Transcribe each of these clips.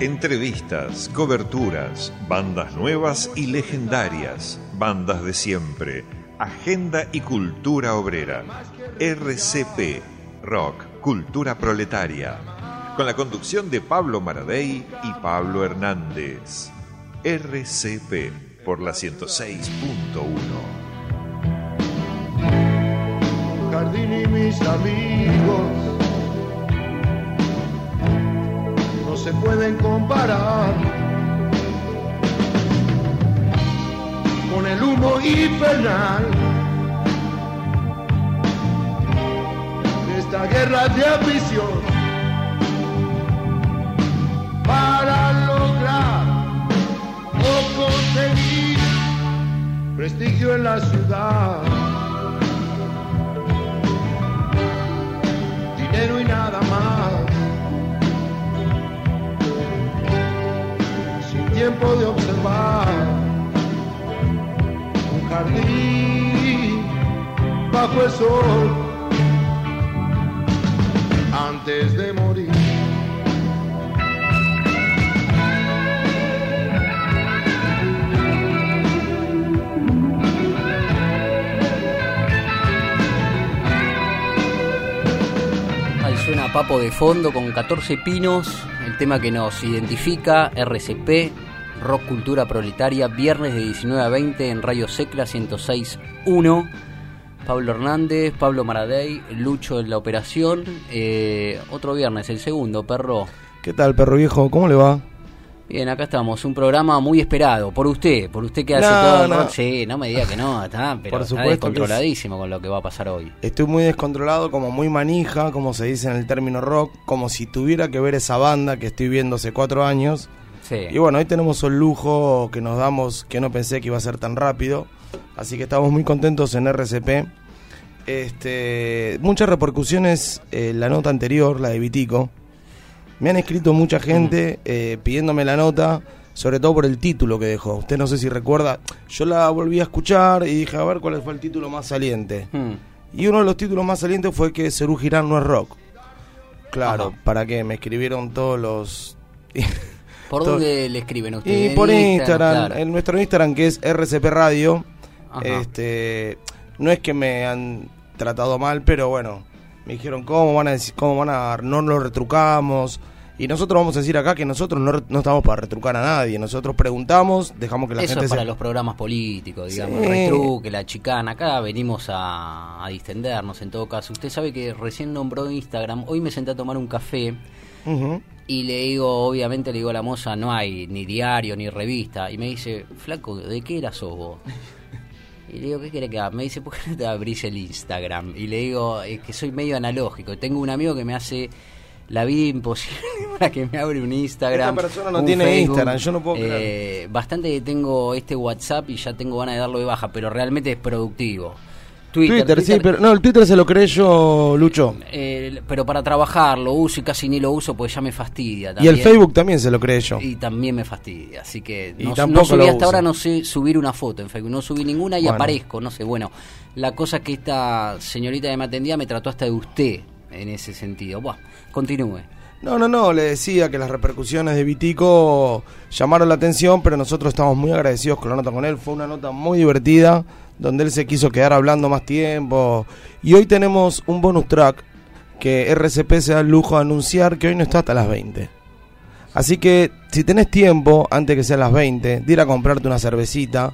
Entrevistas, coberturas, bandas nuevas y legendarias, bandas de siempre, agenda y cultura obrera. RCP, Rock, Cultura Proletaria. Con la conducción de Pablo Maradei y Pablo Hernández. RCP por la 106.1. jardín y mis amigos se pueden comparar con el humo infernal de esta guerra de ambición para lograr o conseguir prestigio en la ciudad. dinero y nada más. Tiempo de observar un jardín bajo el sol antes de morir. Ahí suena Papo de fondo con 14 pinos, el tema que nos identifica, RCP, Rock Cultura Proletaria, viernes de 19 a 20 en Radio Secla 106.1. Pablo Hernández, Pablo Maradei, Lucho en la operación. Eh, otro viernes, el segundo, perro. ¿Qué tal, perro viejo? ¿Cómo le va? Bien, acá estamos, un programa muy esperado por usted, por usted que hace No, todo el no. rock. Sí, no me diga que no, está, pero Por está descontroladísimo con lo que va a pasar hoy. Estoy muy descontrolado, como muy manija, como se dice en el término rock, como si tuviera que ver esa banda que estoy viendo hace cuatro años. Sí. Y bueno, hoy tenemos el lujo que nos damos, que no pensé que iba a ser tan rápido. Así que estamos muy contentos en RCP. Este, muchas repercusiones eh, la nota anterior, la de Vitico. Me han escrito mucha gente eh, pidiéndome la nota, sobre todo por el título que dejó. Usted no sé si recuerda, yo la volví a escuchar y dije a ver cuál fue el título más saliente. Hmm. Y uno de los títulos más salientes fue que Cerú Girán no es rock. Claro, Ajá. ¿para qué? Me escribieron todos los... ¿Por todo- dónde le escriben a ustedes? Y por Instagram, claro. en nuestro Instagram que es RCP Radio, Ajá. este, no es que me han tratado mal, pero bueno, me dijeron cómo van a decir, cómo van a, no lo retrucamos. Y nosotros vamos a decir acá que nosotros no, no estamos para retrucar a nadie. Nosotros preguntamos, dejamos que la Eso gente es para se... los programas políticos, digamos, Sí. retruque, la chicana. Acá venimos a, a distendernos en todo caso. Usted sabe que recién nombró Instagram. Hoy me senté a tomar un café Ujú. y le digo, obviamente le digo a la moza, no hay ni diario ni revista. Y me dice, flaco, ¿de qué era sos vos? Y le digo, ¿qué querés que haga? Me dice, ¿por qué no te abrís el Instagram? Y le digo, es que soy medio analógico. Tengo un amigo que me hace la vida imposible para que me abre un Instagram. Esta persona no tiene Facebook. Instagram, yo no puedo Eh, creer. Bastante que tengo este WhatsApp y ya tengo ganas de darlo de baja, pero realmente es productivo. Twitter, sí, pero no, el Twitter se lo creé yo, Lucho. eh, pero para trabajar lo uso y casi ni lo uso porque ya me fastidia. Y también. el Facebook también se lo creé yo. Y también me fastidia, así que Y no, no subí hasta uso. ahora, no sé subir una foto en Facebook, no subí ninguna y Bueno. aparezco, no sé, bueno, la cosa es que esta señorita que me atendía me trató hasta de usted en ese sentido. Buah, continúe. No, no, no, le decía que las repercusiones de Vitico llamaron la atención, pero nosotros estamos muy agradecidos con la nota con él. Fue una nota muy divertida, donde él se quiso quedar hablando más tiempo. Y hoy tenemos un bonus track que RCP se da el lujo de anunciar que hoy no está hasta las 20. Así que si tenés tiempo, antes que sean las 20, de ir a comprarte una cervecita,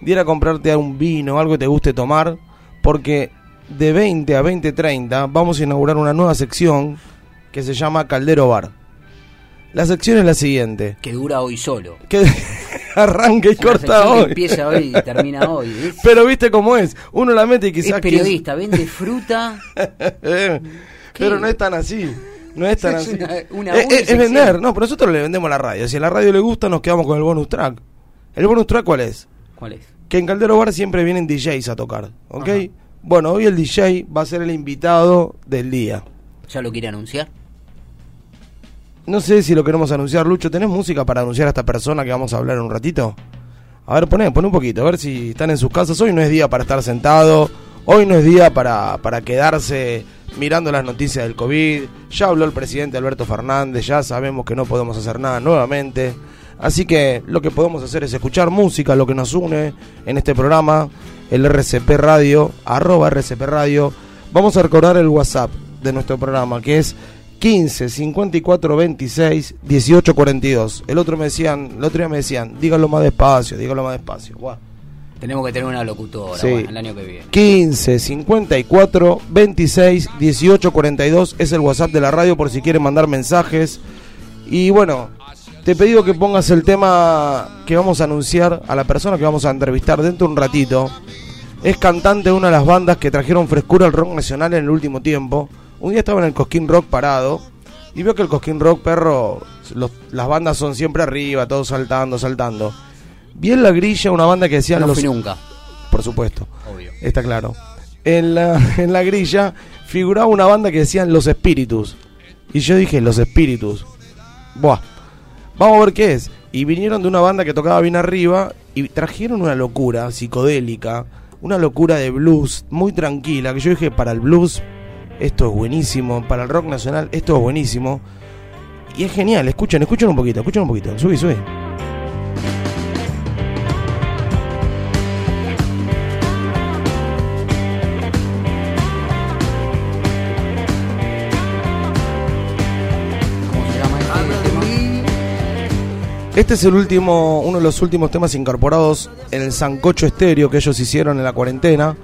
de ir a comprarte un vino, algo que te guste tomar, porque de 20 a 20.30 vamos a inaugurar una nueva sección que se llama Caldero Bar. La sección es la siguiente. Que dura hoy solo. Que arranca y Una corta que hoy. Empieza hoy y termina hoy. Pero viste cómo es. Uno la mete y quizás... es periodista, vende fruta. Pero no es tan así. No es tan Es así. una- una es, vender, no, pero nosotros le vendemos la radio. Si a la radio le gusta, nos quedamos con el bonus track. ¿El bonus track cuál es? ¿Cuál es? Que en Caldero Bar siempre vienen DJs a tocar, ¿ok? Ajá. Bueno, hoy el DJ va a ser el invitado del día. ¿Ya lo quiere anunciar? No sé si lo queremos anunciar, Lucho. ¿Tenés música para anunciar a esta persona que vamos a hablar en un ratito? A ver, poné, poné un poquito, a ver si están en sus casas. Hoy no es día para estar sentado, hoy no es día para, para quedarse mirando las noticias del COVID. Ya habló el presidente Alberto Fernández, ya sabemos que no podemos hacer nada nuevamente. Así que lo que podemos hacer es escuchar música, lo que nos une en este programa, el RCP Radio, arroba RCP Radio. Vamos a recordar el WhatsApp de nuestro programa, que es 15 54 26 18 42. El otro me decían, el otro día me decían, dígalo más despacio, dígalo más despacio. Tenemos que tener una locutora Sí. bueno, el año que viene. 15 54 26 18 42 es el WhatsApp de la radio por si quieren mandar mensajes. Y bueno, te pedido que pongas el tema que vamos a anunciar a la persona que vamos a entrevistar dentro de un ratito. Es cantante de una de las bandas que trajeron frescura al rock nacional en el último tiempo. Un día estaba en el Cosquín Rock parado y veo que el Cosquín Rock, perro, los- las bandas son siempre arriba, todos saltando, saltando. Vi en la grilla una banda que decían No los... fui nunca, Por supuesto. obvio. Está claro. En la, en la grilla figuraba una banda que decían Los Espíritus. Y yo dije, Los Espíritus. Buah. Vamos a ver qué es. Y vinieron de una banda que tocaba bien arriba y trajeron una locura psicodélica, una locura de blues muy tranquila, que yo dije, para el blues esto es buenísimo, para el rock nacional esto es buenísimo. Y es genial, escuchen, escuchen un poquito, escuchen un poquito. Subí, subí. ¿Cómo se llama este? Este es el último, uno de los últimos temas incorporados en el Sancocho Estéreo que ellos hicieron en la cuarentena.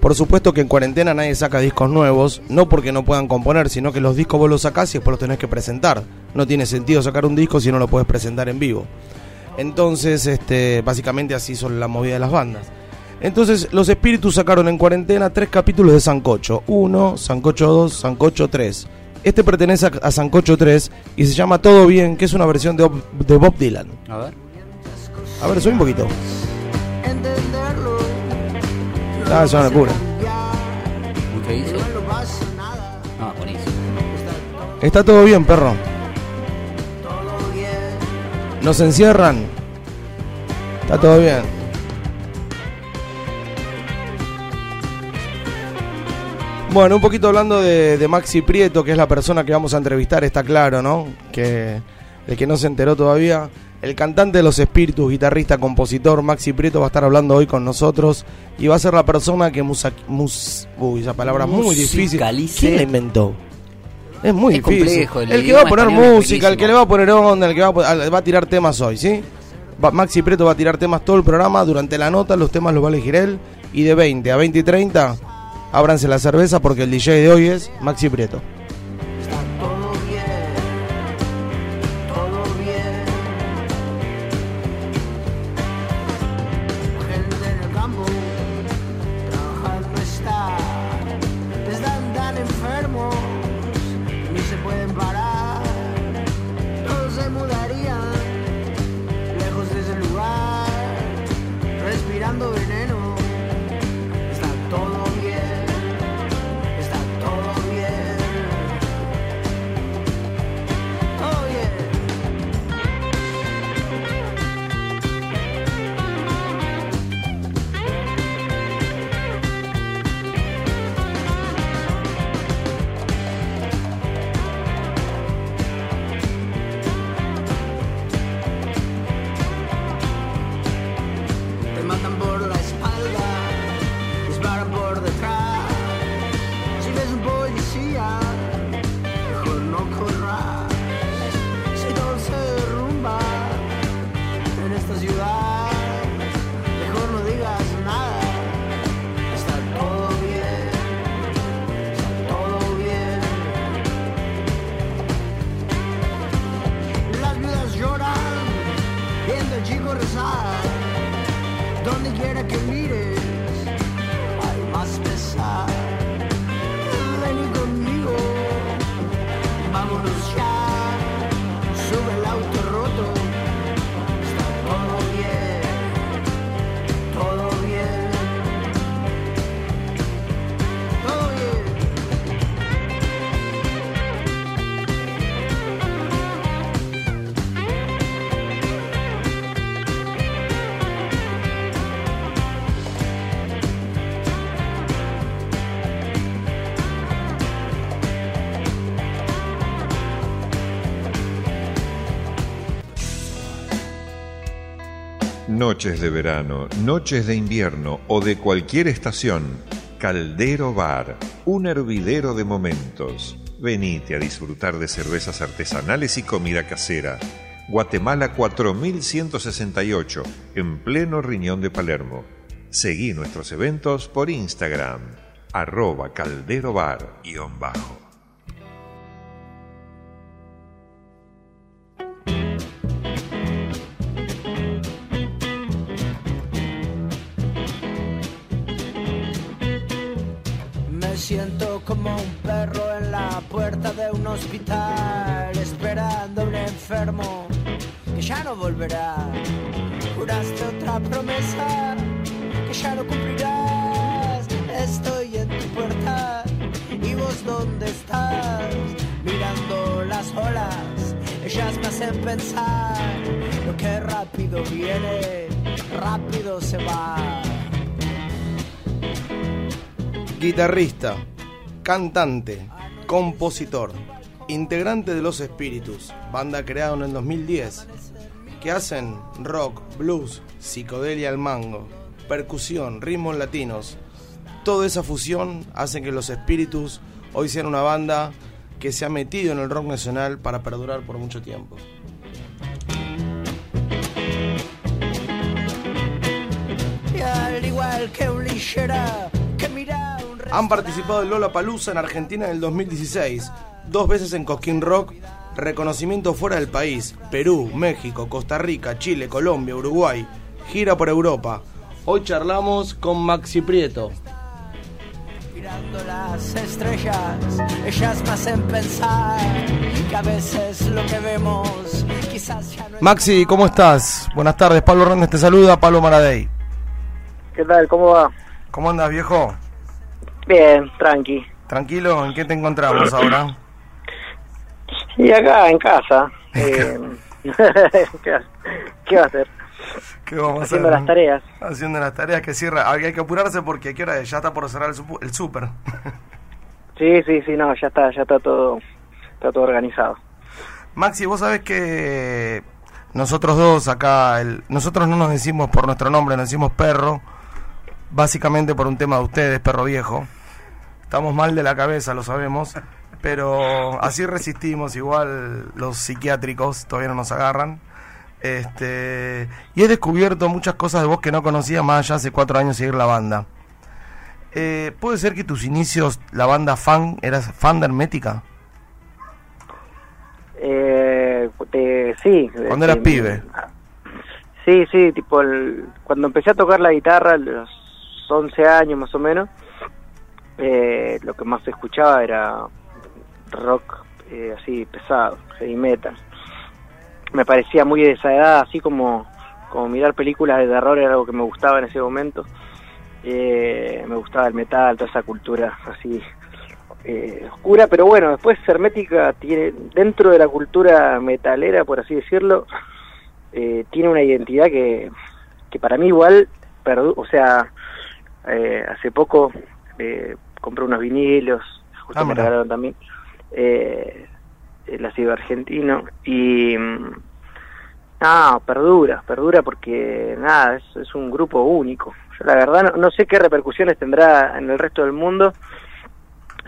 Por supuesto que en cuarentena nadie saca discos nuevos, no porque no puedan componer, sino que los discos vos los sacás y después los tenés que presentar. No tiene sentido sacar un disco si no lo puedes presentar en vivo. Entonces, este, básicamente así son la movida de las bandas. Entonces, los espíritus sacaron en cuarentena tres capítulos de Sancocho. Uno, Sancocho 2, Sancocho 3. Este pertenece a, a Sancocho 3 y se llama Todo Bien, que es una versión de, Bob- de Bob Dylan. A ver. A ver, soy un poquito. Ah, es una locura. ¿Qué dice? Ah, buenísimo. Está todo bien, perro. Nos encierran. Está todo bien. Bueno, un poquito hablando de, de Maxi Prieto, que es la persona que vamos a entrevistar, está claro, ¿no? Que el que no se enteró todavía, el cantante de los espíritus, guitarrista, compositor, Maxi Prieto va a estar hablando hoy con nosotros y va a ser la persona que musa, mus- uy, esa palabra es muy difícil. ¿Quién la inventó? Es muy Es difícil. complejo, el el que va a poner música, el que le va a poner onda, el que va a, va a tirar temas hoy, ¿sí? Va- Maxi Prieto va a tirar temas todo el programa. Durante la nota, los temas los va a elegir él. Y de 20 a 20 y 30, ábranse la cerveza porque el DJ de hoy es Maxi Prieto. Noches de verano, noches de invierno o de cualquier estación, Caldero Bar, un hervidero de momentos. Venite a disfrutar de cervezas artesanales y comida casera. Guatemala 4168, en pleno riñón de Palermo. Seguí nuestros eventos por Instagram, arroba calderobar-bajo. Pensar lo que rápido viene, rápido se va. Guitarrista, cantante, compositor, integrante de Los Espíritus, banda creada en el 2010, que hacen rock, blues, psicodelia al mango, percusión, ritmos latinos. Toda esa fusión hace que Los Espíritus hoy sean una banda que se ha metido en el rock nacional para perdurar por mucho tiempo. Y al igual que un lillera que mira un Han participado en Lola Palusa en Argentina en el 2016, dos veces en Cosquín Rock, reconocimiento fuera del país, Perú, México, Costa Rica, Chile, Colombia, Uruguay, gira por Europa. Hoy charlamos con Maxi Prieto. Mirando las estrellas, ellas me hacen pensar que a veces lo que vemos quizás ya no es Maxi, ¿cómo estás? Buenas tardes, Pablo Hernández te saluda, Pablo Maradei. ¿Qué tal? ¿Cómo va? ¿Cómo andas, viejo? Bien, tranqui. ¿Tranquilo? ¿En qué te encontramos ahora? Y acá en casa. eh, ¿qué, va- qué va a hacer? ¿Qué vamos a Haciendo hacer? las tareas. Haciendo las tareas que cierra. Hay que apurarse porque ¿a qué hora es? Ya está por cerrar el súper. Sí, sí, sí, no, ya está, ya está todo, está todo organizado. Maxi, vos sabés que nosotros dos acá, el- nosotros no nos decimos por nuestro nombre, nos decimos perro, básicamente por un tema de ustedes, perro viejo. Estamos mal de la cabeza, lo sabemos, pero así resistimos, igual los psiquiátricos todavía no nos agarran. Este, y he descubierto muchas cosas de vos que no conocía más allá hace cuatro años seguir la banda. Eh, ¿Puede ser que tus inicios, la banda fan, eras fan de Hermética? Eh, sí. Cuando eras pibe. Sí, sí, tipo, el- cuando empecé a tocar la guitarra, a los 11 años más o menos, eh, lo que más escuchaba era rock eh, así pesado, heavy metal. Me parecía muy de esa edad, así como, como mirar películas de terror era algo que me gustaba en ese momento. Eh, me gustaba el metal, toda esa cultura así eh, oscura, pero bueno, después Hermética tiene, dentro de la cultura metalera, por así decirlo, eh, tiene una identidad que, que para mí igual, perdu- o sea, eh, hace poco eh, compré unos vinilos, justo Ah, me regalaron también, eh, el ácido argentino, y no, perdura, perdura porque nada, es, es un grupo único. Yo la verdad no, no sé qué repercusiones tendrá en el resto del mundo,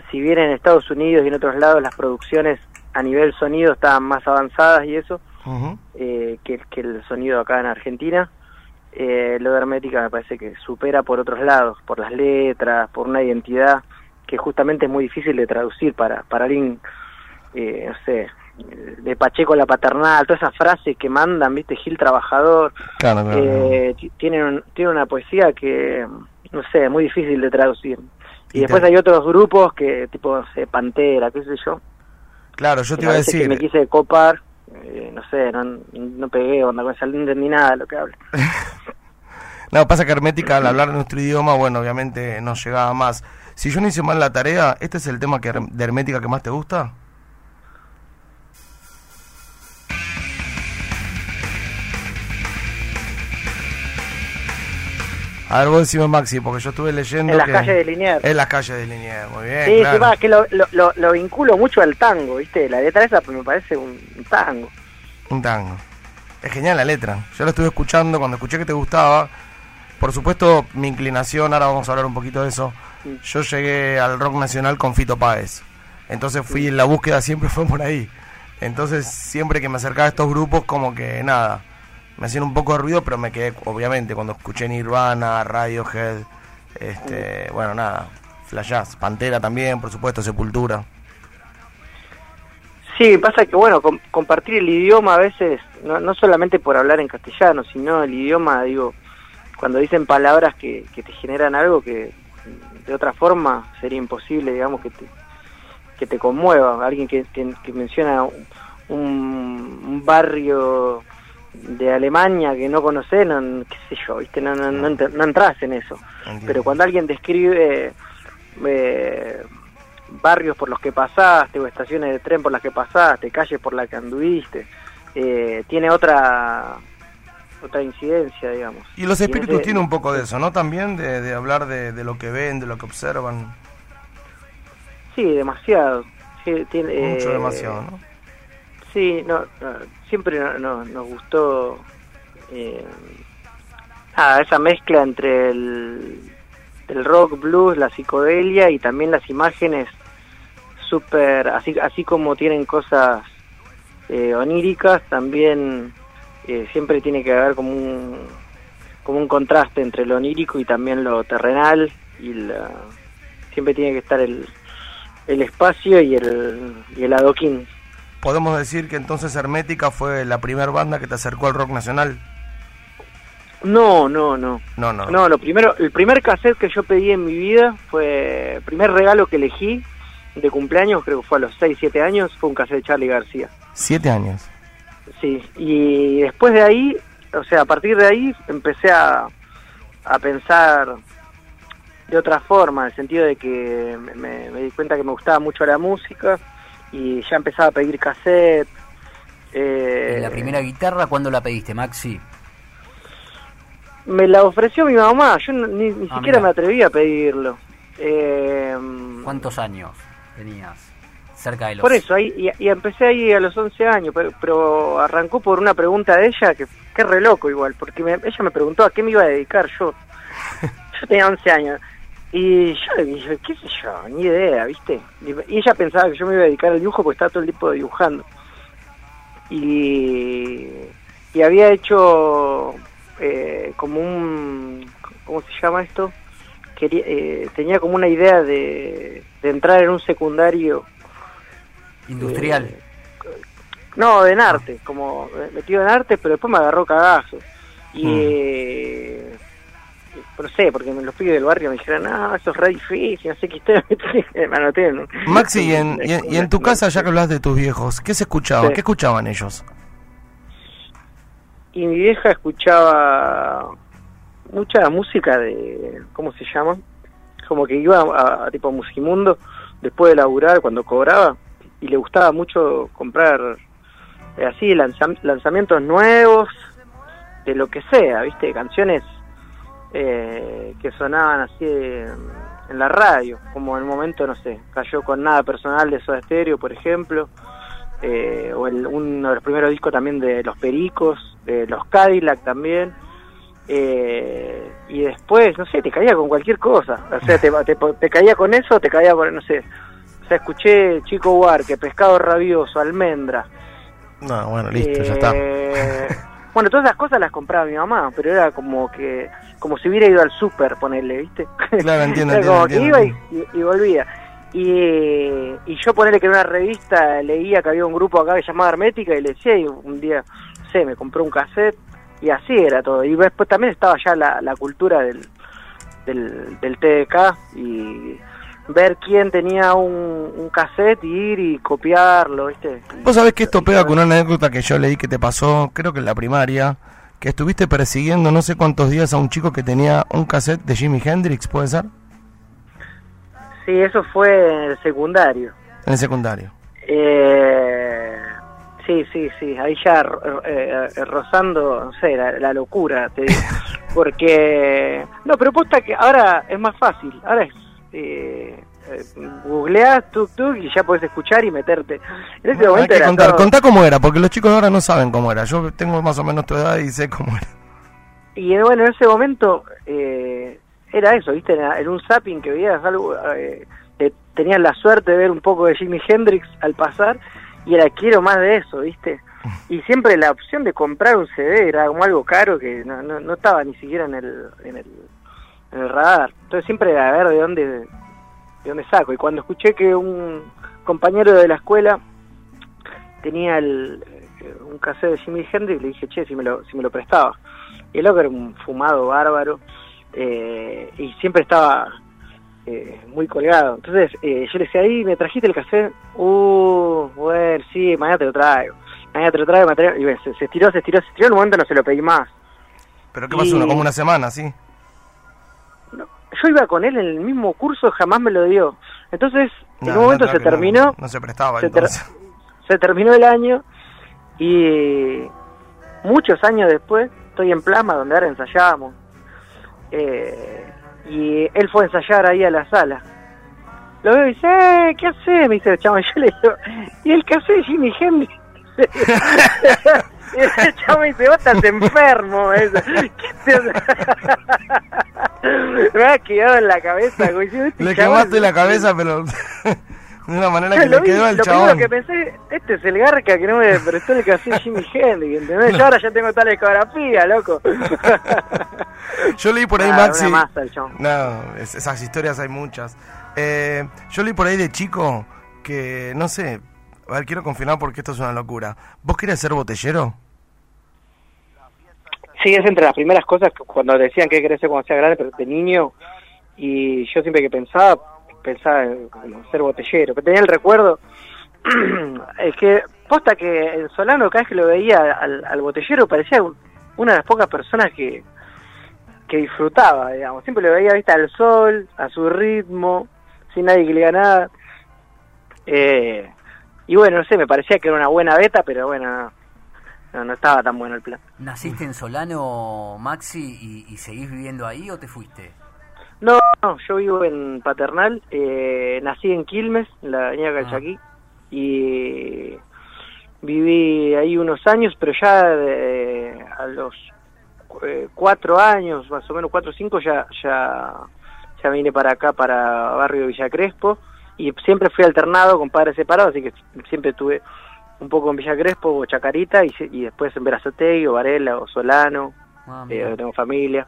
si bien en Estados Unidos y en otros lados las producciones a nivel sonido estaban más avanzadas y eso, eh, que, que el sonido acá en Argentina. Eh, lo de Hermética me parece que supera por otros lados, por las letras, por una identidad que justamente es muy difícil de traducir para, para alguien, eh, no sé, de Pacheco a la paternal, todas esas frases que mandan, viste, Gil Trabajador, Claro, claro. eh, ti- tienen, un- tienen una poesía que, no sé, muy difícil de traducir. Y, Y después te- hay otros grupos que, tipo, no sé, Pantera, qué sé yo, Claro, yo te iba a veces que decir. me quise copar, eh, no sé, no, no pegué onda no entendí nada de lo que habla. No, pasa que Hermética al hablar nuestro idioma, bueno, obviamente nos llegaba más. Si yo no hice mal la tarea, ¿este es el tema que, de Hermética que más te gusta? A ver, vos decime Maxi, porque yo estuve leyendo En las que... calles de Liniers. En las calles de Liniers, muy bien, Sí, claro. sí, va, que lo, lo, lo, lo vinculo mucho al tango, ¿viste? La letra esa pues, me parece un, un tango. Un tango. Es genial la letra. Yo la estuve escuchando, cuando escuché que te gustaba, por supuesto mi inclinación, ahora vamos a hablar un poquito de eso, yo llegué al rock nacional con Fito Páez. Entonces fui en la búsqueda, siempre fue por ahí. Entonces siempre que me acercaba a estos grupos, como que nada, me hacían un poco de ruido, pero me quedé, obviamente, cuando escuché Nirvana, Radiohead, este, bueno, nada, Flashaz, Pantera también, por supuesto, Sepultura. Sí, pasa que, bueno, com- compartir el idioma a veces, no, no solamente por hablar en castellano, sino el idioma, digo, cuando dicen palabras que, que te generan algo que de otra forma sería imposible, digamos, que te, que te conmueva. Alguien que, que, que menciona un, un barrio de Alemania que no conoces, no, qué sé yo, ¿viste? No, no, no, no entras en eso. Entiendo. Pero cuando alguien describe eh, barrios por los que pasaste, o estaciones de tren por las que pasaste, calles por las que anduviste, eh, tiene otra otra incidencia, digamos. Y los espíritus ese- tienen un poco de eso, ¿no? También de, de hablar de, de lo que ven, de lo que observan. Sí, demasiado. Sí, tiene, Mucho eh, demasiado, ¿no? Sí, no, no, siempre no- no- nos gustó eh, esa mezcla entre el, el rock, blues, la psicodelia y también las imágenes súper, así, así como tienen cosas eh, oníricas, también eh, siempre tiene que haber como un, como un contraste entre lo onírico y también lo terrenal y la, siempre tiene que estar el, el espacio y el, y el adoquín. Podemos decir que entonces Hermética fue la primera banda que te acercó al rock nacional. No, no, no. No, no. No, lo primero, el primer cassette que yo pedí en mi vida fue, el primer regalo que elegí de cumpleaños, creo que fue a los 6, 7 años, fue un cassette de Charlie García. Siete años. Sí, y después de ahí, o sea, a partir de ahí empecé a, a pensar de otra forma, en el sentido de que me, me- me di cuenta que me gustaba mucho la música y ya empezaba a pedir cassette. eh, ¿Y la primera guitarra cuándo la pediste, Maxi? Me la ofreció mi mamá, yo ni, ni Ah, siquiera me atreví a pedirlo. Eh, ¿Cuántos años tenías? Cerca de los... Por eso, ahí, y, y empecé ahí a los 11 años, pero, pero arrancó por una pregunta de ella, que, que re loco igual, porque me- ella me preguntó a qué me iba a dedicar yo. Yo tenía 11 años. Y yo le dije, qué sé yo, ni idea, ¿viste? Y ella pensaba que yo me iba a dedicar al dibujo porque estaba todo el tiempo dibujando. Y, y había hecho eh, como un... ¿Cómo se llama esto? Quería, eh, tenía como una idea de, de entrar en un secundario Industrial. eh, no, en arte, como eh, metido en arte, pero después me agarró cagazo. Y, Mm. No sé, porque me- los pibes del barrio me dijeron, no, eso es re difícil, no sé qué historia me anoté Maxi, y en, y en- y en tu casa, ya que hablas de tus viejos, ¿qué se escuchaba? Sí. ¿Qué escuchaban ellos? Y mi vieja escuchaba mucha música de, ¿cómo se llama? Como que iba a, a tipo Musimundo después de laburar cuando cobraba y le gustaba mucho comprar eh, así lanzam- lanzamientos nuevos de lo que sea, ¿viste? Canciones eh, que sonaban así en, la radio, como en el momento, no sé, cayó con nada personal de Soda Stereo, por ejemplo, eh, o el, uno de los primeros discos también de Los Pericos, de Los Cadillac también, eh, y después, no sé, te caía con cualquier cosa, o sea, te, te, te caía con eso, te caía con, no sé, o sea, escuché Chico Huarque, Pescado Rabioso, Almendra, No, bueno, listo, ya está. eh, Bueno, todas esas cosas las compraba mi mamá, pero era como que como si hubiera ido al súper, ponerle, ¿viste? Claro, entiendo, como entiendo, que entiendo. iba y, y- y volvía. Y, y yo ponerle que en una revista leía que había un grupo acá que llamaba Hermética y le decía, y un día, no sé, me compré un cassette y así era todo. Y después también estaba ya la, la cultura del, del, del TDK y ver quién tenía un, un cassette y ir y copiarlo, ¿viste? Vos sabés que esto pega con una anécdota que yo leí que te pasó, creo que en la primaria, que estuviste persiguiendo no sé cuántos días a un chico que tenía un cassette de Jimi Hendrix, ¿puede ser? Sí, eso fue en el secundario. En el secundario. Eh, sí, sí, sí, ahí ya eh, eh, rozando, no sé, la, la locura, te digo. Porque, no, pero posta que ahora es más fácil, ahora es, eh, eh, googleás, tuk tuk, y ya podés escuchar y meterte. En ese Bueno, momento era contar, todo- contá cómo era, porque los chicos ahora no saben cómo era. Yo tengo más o menos tu edad y sé cómo era. Y eh, bueno, en ese momento eh, era eso, ¿viste? Era, un zapping que veías algo, eh, te- tenías la suerte de ver un poco de Jimi Hendrix al pasar y era quiero más de eso, ¿viste? Y siempre la opción de comprar un CD era como algo caro que no, no, no estaba ni siquiera en el, en el, en el radar. Entonces siempre era a ver de dónde, de dónde saco. Y cuando escuché que un compañero de la escuela tenía el, eh, un cassette de Jimi Hendrix, le dije, che, si me lo, si me lo prestaba. Y el loco era un fumado bárbaro eh, y siempre estaba eh, muy colgado. Entonces eh, yo le decía, ahí me trajiste el cassette. Uh, bueno, sí, mañana te lo traigo. Mañana te lo traigo, Y bueno, se, se estiró, se estiró, se estiró. En un momento no se lo pedí más. Pero ¿qué pasó? Y- ¿Una- Como una semana, ¿sí? Yo iba con él en el mismo curso, jamás me lo dio. Entonces, en un momento no, se que no- terminó. No, se prestaba se, ter- se terminó el año y muchos años después estoy en Plasma donde ahora ensayábamos Eh, y él fue a ensayar ahí a la sala lo veo y dice eh, ¿qué haces? me dice el chabón yo le digo y el cassette de Jimi Hendrix y el me dice vos estás enfermo. ¿Qué te- me ha quedado en la cabeza este Le quemaste la cabeza, pero de una manera que lo le vi, quedó al lo chabón. primero que pensé, este es el garca que no me prestó el cassette Jimi Hendrix, ¿entendés? Yo ahora ya tengo tal discografía, loco. Yo leí por ahí, Ah, Maxi. masa. No, es- esas historias hay muchas. Eh, yo leí por ahí de chico que, no sé, a ver, quiero confirmar porque esto es una locura. ¿Vos querías ser botellero? Sí, es entre las primeras cosas que cuando decían que quería ser cuando sea grande, pero de niño, y yo siempre que pensaba, pensaba en ser botellero, pero tenía el recuerdo, es que, posta que el Solano cada vez que lo veía al, al botellero parecía un- una de las pocas personas que, que disfrutaba, digamos, siempre lo veía, viste, al sol, a su ritmo, sin nadie que le diga nada, eh, y bueno, no sé, me parecía que era una buena beta, pero bueno, no, no, estaba tan bueno el plan. ¿Naciste en Solano, Maxi, y, y seguís viviendo ahí o te fuiste? No, no, yo vivo en Paternal, eh, nací en Quilmes, en la avenida Calchaquí, y viví ahí unos años, pero ya de- a los eh, cuatro años, más o menos cuatro o cinco, ya, ya, ya vine para acá, para barrio Villa Crespo, y siempre fui alternado con padres separados, así que siempre tuve un poco en Villa Crespo o Chacarita, y, y después en Verazategui o Varela o Solano, Ah, eh, tengo familia.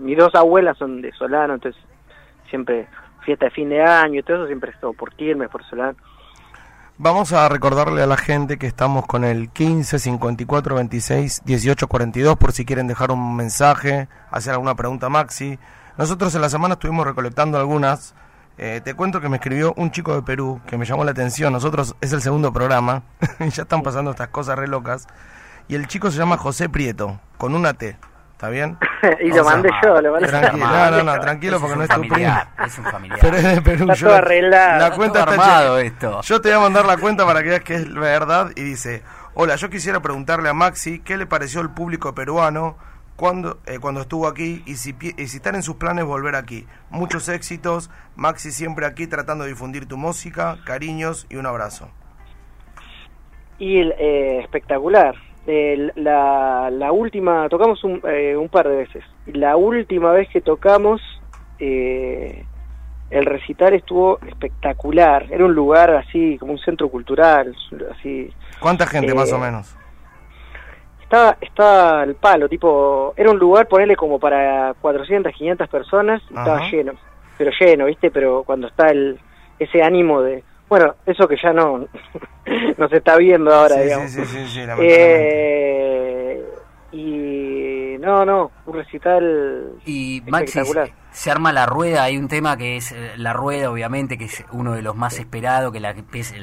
Mis dos abuelas son de Solano, entonces siempre fiesta de fin de año y todo eso siempre estuvo por Quilmes, por Solano. Vamos a recordarle a la gente que estamos con el 15 54 26 18 42 por si quieren dejar un mensaje, hacer alguna pregunta a Maxi. Nosotros en la semana estuvimos recolectando algunas. Eh, te cuento que me escribió un chico de Perú que me llamó la atención. Nosotros es el segundo programa y ya están pasando estas cosas re locas. Y el chico se llama José Prieto, con una T. ¿Está bien? y lo sea, mandé yo, lo mandé Tranquilo, Está no, no, no, tranquilo porque es no es tu primo. familiar, Es un familiar. Pero es de Perú. Está yo todo la- arreglado. La Está cuenta todo está armado chequeada. esto. Yo te voy a mandar la cuenta para que veas que es verdad y dice, hola, yo quisiera preguntarle a Maxi qué le pareció el público peruano cuando, eh, cuando estuvo aquí y si, y si están en sus planes volver aquí. Muchos éxitos, Maxi siempre aquí tratando de difundir tu música, cariños y un abrazo. Y eh, espectacular. La, la última, tocamos un, eh, un par de veces. La última vez que tocamos, eh, el recital estuvo espectacular. Era un lugar así, como un centro cultural, así. ¿Cuánta gente Eh, más o menos? Estaba, estaba al palo, tipo, era un lugar, ponerle como para 400, 500 personas, y estaba Ajá. lleno, pero lleno, ¿viste? Pero cuando está el ese ánimo de, bueno, eso que ya no, no se está viendo ahora, Sí, digamos. sí, sí, sí, sí. Eh, y no, no, un recital Y espectacular. Se arma la rueda, hay un tema que es eh, la rueda, obviamente, que es uno de los más esperados, que la,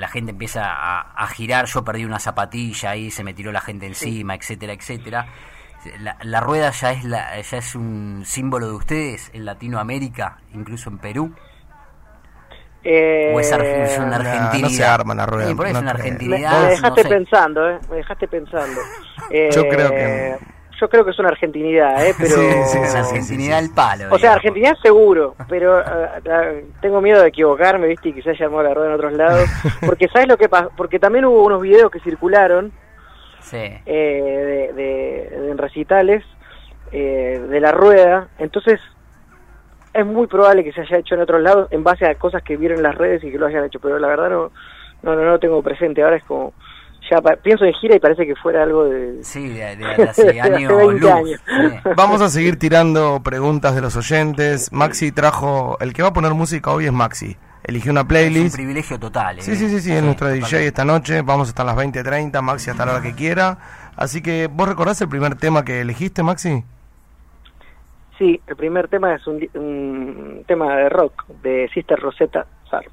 gente empieza a, a girar, yo perdí una zapatilla ahí, se me tiró la gente encima, etcétera, etcétera. La, la rueda ya es la, ya es un símbolo de ustedes en Latinoamérica, incluso en Perú. Eh, ¿O es, ar- es una no, no se arma la rueda, Sí, por ahí no es una creo. me, dejaste no sé. pensando, ¿eh? Me dejaste pensando. Eh, Yo creo que- yo creo que es una argentinidad, ¿eh? Pero... Sí, sí, sí, Argentinidad al palo. O sea, argentinidad seguro, pero ah, ah, tengo miedo de equivocarme, ¿viste? Y que se haya llamado la rueda en otros lados. Porque, ¿sabes lo que pasa? Porque también hubo unos videos que circularon Sí. eh, de, de- de- en recitales eh, de la rueda, entonces es muy probable que se haya hecho en otros lados en base a cosas que vieron en las redes y que lo hayan hecho, pero la verdad no no no, no lo tengo presente, ahora es como ya pa- pienso en gira y parece que fuera algo de Sí, de, de- de hace De hace años 20 luz. años. Sí. Vamos a seguir tirando preguntas de los oyentes. Maxi trajo. El que va a poner música hoy es Maxi. Eligió una Es un playlist. privilegio total. Sí, eh. sí, sí, sí, es nuestro DJ esta noche. Vamos hasta las 20.30. Maxi hasta la hora que quiera. Así que, ¿vos recordás el primer tema que elegiste, Maxi? Sí, el primer tema es un, tema de rock de Sister Rosetta Tharpe,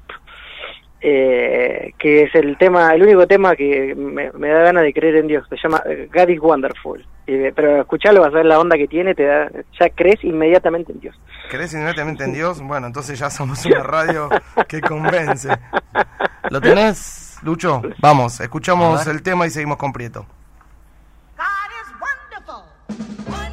eh, que es el tema, el único tema que me, me da ganas de creer en Dios. Se llama eh, God is Wonderful. Eh, pero escucharlo vas a ver la onda que tiene, te da, ya crees inmediatamente en Dios. ¿Querés inmediatamente en Dios? Bueno, entonces ya somos una radio que convence. ¿Lo tenés, Lucho? Vamos, escuchamos el tema y seguimos con Prieto. God is wonderful. Wonderful.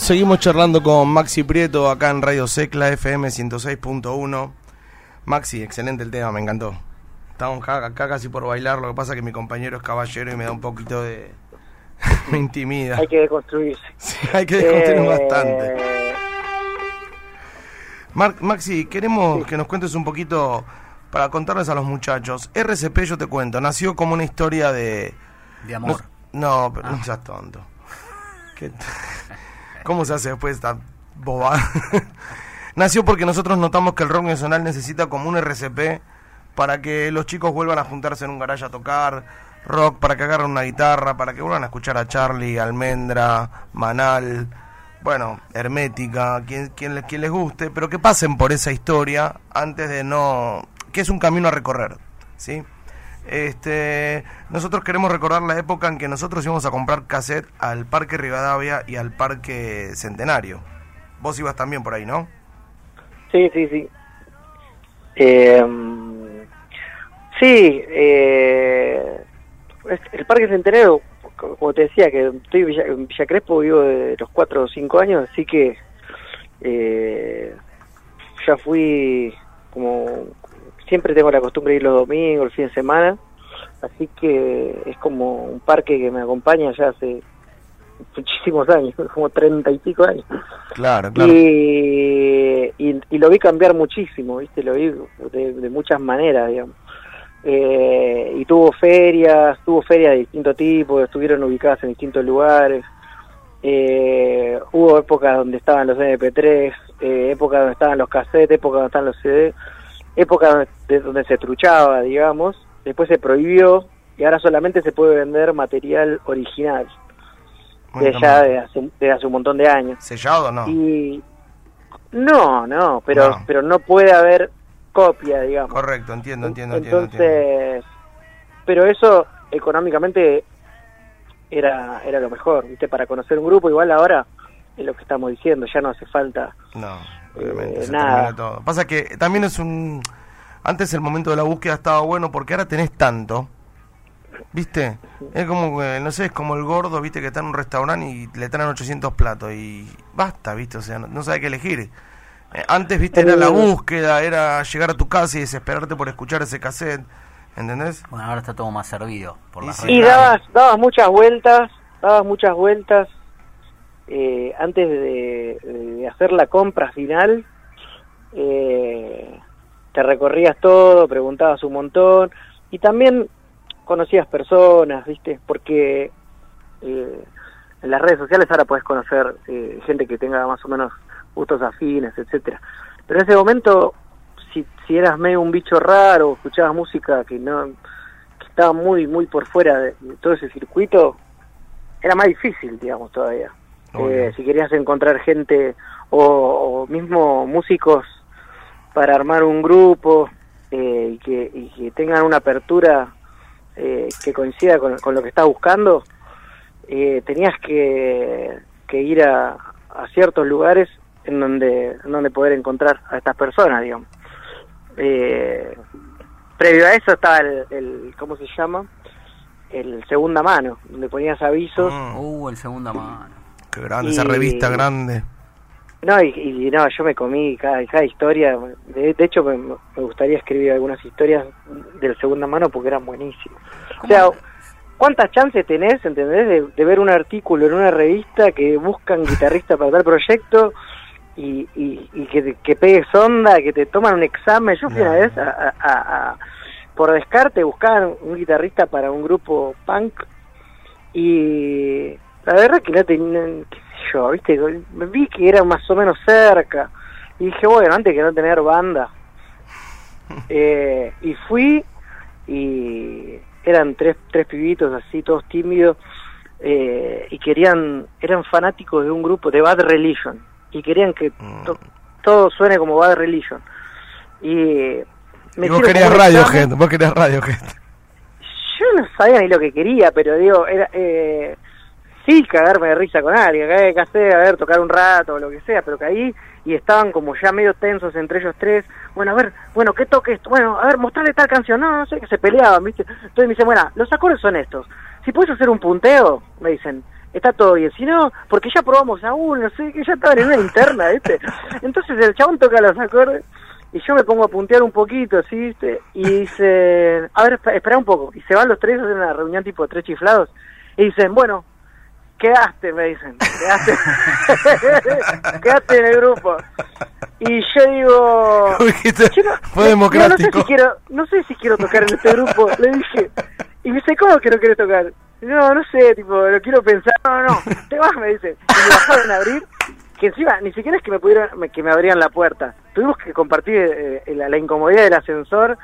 Seguimos charlando con Maxi Prieto acá en Radio Secla FM 106.1. Maxi, excelente el tema, me encantó. Estamos acá, acá casi por bailar, lo que pasa es que mi compañero es caballero y me da un poquito de... me intimida. Hay que deconstruirse. Sí, hay que desconstruir Eh, bastante. Mar- Maxi, queremos que nos cuentes un poquito para contarles a los muchachos. RCP, yo te cuento, nació como una historia de... De amor. No, no, pero no seas tonto. ¿Qué- ¿Cómo se hace después esta boba? Nació porque nosotros notamos que el rock nacional necesita como un RCP para que los chicos vuelvan a juntarse en un garaje a tocar rock, para que agarren una guitarra, para que vuelvan a escuchar a Charlie, Almendra, Manal, bueno, Hermética, quien, quien, quien les guste, pero que pasen por esa historia antes de no... que es un camino a recorrer, ¿sí? Este, nosotros queremos recordar la época en que nosotros íbamos a comprar cassette al Parque Rivadavia y al Parque Centenario. Vos ibas también por ahí, ¿no? Sí, sí, sí. Eh, sí, eh, el Parque Centenario, co- como te decía, que estoy en Villa, en Villa Crespo, vivo de los 4 o 5 años, así que eh, ya fui como... Siempre tengo la costumbre de ir los domingos, el fin de semana, así que es como un parque que me acompaña ya hace muchísimos años, como treinta y pico años. Claro, claro. Y, y, y lo vi cambiar muchísimo, ¿viste? Lo vi de, de muchas maneras, digamos. Eh, y tuvo ferias, tuvo ferias de distintos tipos, estuvieron ubicadas en distintos lugares. Eh, hubo épocas donde estaban los MP3, eh, época donde estaban los cassettes, época donde estaban los CD, época donde, de- donde se truchaba, digamos, después se prohibió y ahora solamente se puede vender material original, de ya de hace, de hace un montón de años. ¿Sellado o no? Y no, no, pero No. pero no puede haber copia, digamos. Correcto, entiendo, entiendo, entiendo. Entonces, pero eso económicamente era era lo mejor, ¿viste? Para conocer un grupo, igual ahora es lo que estamos diciendo, ya no hace falta. No, obviamente, Eh, se nada. termina todo. Pasa que también es un... Antes el momento de la búsqueda estaba bueno porque ahora tenés tanto. ¿Viste? Es como, que, no sé, es como el gordo, ¿viste? Que está en un restaurante y le traen 800 platos y basta, ¿viste? O sea, no, no sabe qué elegir. Eh, antes, ¿viste? Era la Eh. búsqueda, era llegar a tu casa y desesperarte por escuchar ese cassette. ¿Entendés? Bueno, ahora está todo más servido por Y las sí. Y dabas, dabas muchas vueltas, dabas muchas vueltas eh, antes de, hacer la compra final. eh, te recorrías todo, preguntabas un montón y también conocías personas, ¿viste? Porque eh, en las redes sociales ahora puedes conocer eh, gente que tenga más o menos gustos afines, etcétera. Pero en ese momento, si, si eras medio un bicho raro, escuchabas música que no que estaba muy muy por fuera de todo ese circuito, era más difícil, digamos, todavía. Eh, si querías encontrar gente o, o mismo músicos para armar un grupo eh, y, que, y que tengan una apertura eh, que coincida con, con lo que estás buscando, eh, tenías que, que ir a, a ciertos lugares en donde, en donde poder encontrar a estas personas, digamos. Eh, previo a eso estaba el, el, ¿cómo se llama? El segunda mano, donde ponías avisos. Mm, Uh, el segunda mano. Qué grande, y- esa revista grande. No, y, y no, yo me comí cada, cada historia. De, de hecho, me, me gustaría escribir algunas historias del segunda mano porque eran buenísimas. O sea, ¿cuántas chances tenés, entendés, de, de ver un artículo en una revista que buscan guitarrista para tal proyecto y, y, y que, que pegues onda, que te toman un examen? Yo fui una vez a, a- a- a- por descarte buscaban un guitarrista para un grupo punk y la verdad que no tenía, qué sé yo, viste, vi que era más o menos cerca y dije, bueno, antes que no tener banda. Eh, y fui y eran tres, tres pibitos así, todos tímidos, eh, y querían, eran fanáticos de un grupo de Bad Religion, y querían que to- todo suene como Bad Religion. Y me Y vos querías examen. vos querías Radiohead. Yo no sabía ni lo que quería, pero digo, era, eh, sí cagarme de risa con alguien, que que hacer, a ver, tocar un rato o lo que sea, pero caí y estaban como ya medio tensos entre ellos tres. Bueno, a ver, bueno, ¿qué toque esto? Bueno, a ver, mostrarle tal canción. No, no sé, que se peleaban, ¿viste? Entonces me dicen, bueno, los acordes son estos. Si puedes hacer un punteo, me dicen, está todo bien. Si no, porque ya probamos a uno, no sé, que ya estaban en una interna, ¿viste? Entonces el chabón toca los acordes y yo me pongo a puntear un poquito, ¿sí? ¿viste? Y dicen, a ver, esp- espera un poco. Y se van los tres, hacen una reunión tipo tres chiflados. Y dicen, bueno, quedaste, me dicen. Quedaste, quedaste en el grupo. Y yo digo... Yo no- fue no- democrático. No, sé si quiero, no sé si quiero tocar en este grupo. Le dije. Y me dice, ¿cómo que no quieres tocar? No, no sé, tipo, lo quiero pensar. No, no, te vas, me dice. Y me bajaron a abrir. Que encima, ni siquiera es que me pudieran, me- que me abrían la puerta. Tuvimos que compartir eh, la, la incomodidad del ascensor.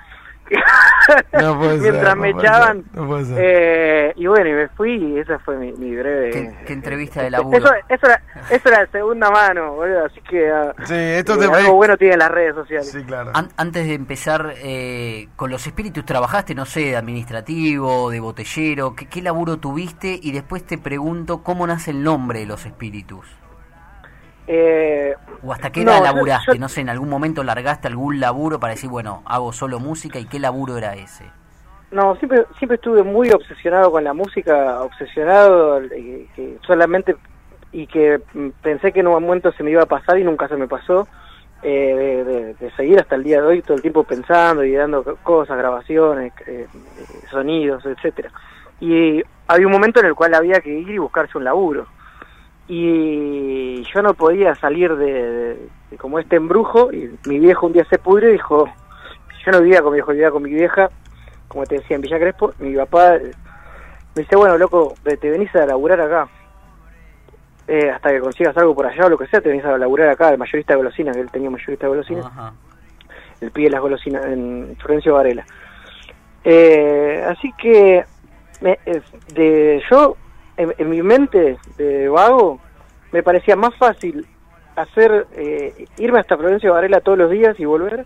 No puede ser, mientras no me puede echaban. ser, no puede ser. Eh, y bueno, y me fui y esa fue mi, mi breve... ¿Qué, qué entrevista de laburo? Eso, eso, era, eso era de segunda mano, boludo, así que... ah, Sí, esto eh, te algo bueno tienen las redes sociales. Sí, claro. An- antes de empezar eh, con los espíritus, ¿trabajaste, no sé, de administrativo, de botellero? ¿Qué, ¿Qué laburo tuviste? Y después te pregunto, ¿cómo nace el nombre de los espíritus? Eh, ¿O hasta qué No, edad yo- laburaste? yo- No sé, en algún momento largaste algún laburo para decir, bueno, hago solo música y qué laburo era ese. No, siempre, siempre estuve muy obsesionado con la música, obsesionado eh, que solamente y que pensé que en un momento se me iba a pasar y nunca se me pasó, eh, de, de- seguir hasta el día de hoy todo el tiempo pensando y dando co- cosas, grabaciones, eh, eh, sonidos, etcétera. Y había un momento en el cual había que ir y buscarse un laburo. Y yo no podía salir de, de- de como este embrujo y mi viejo un día se pudrió y dijo, yo no vivía con mi viejo, vivía con mi vieja, como te decía, en Villa Crespo, mi papá eh, me dice, bueno, loco, te venís a laburar acá. eh, hasta que consigas algo por allá o lo que sea, te venís a laburar acá, el mayorista de golosinas, que él tenía mayorista de golosinas, Ajá. el pie de las golosinas en Florencio Varela. Eh, así que me- eh, de yo, en, en mi mente de vago, me parecía más fácil hacer eh, irme hasta Florencio Varela todos los días y volver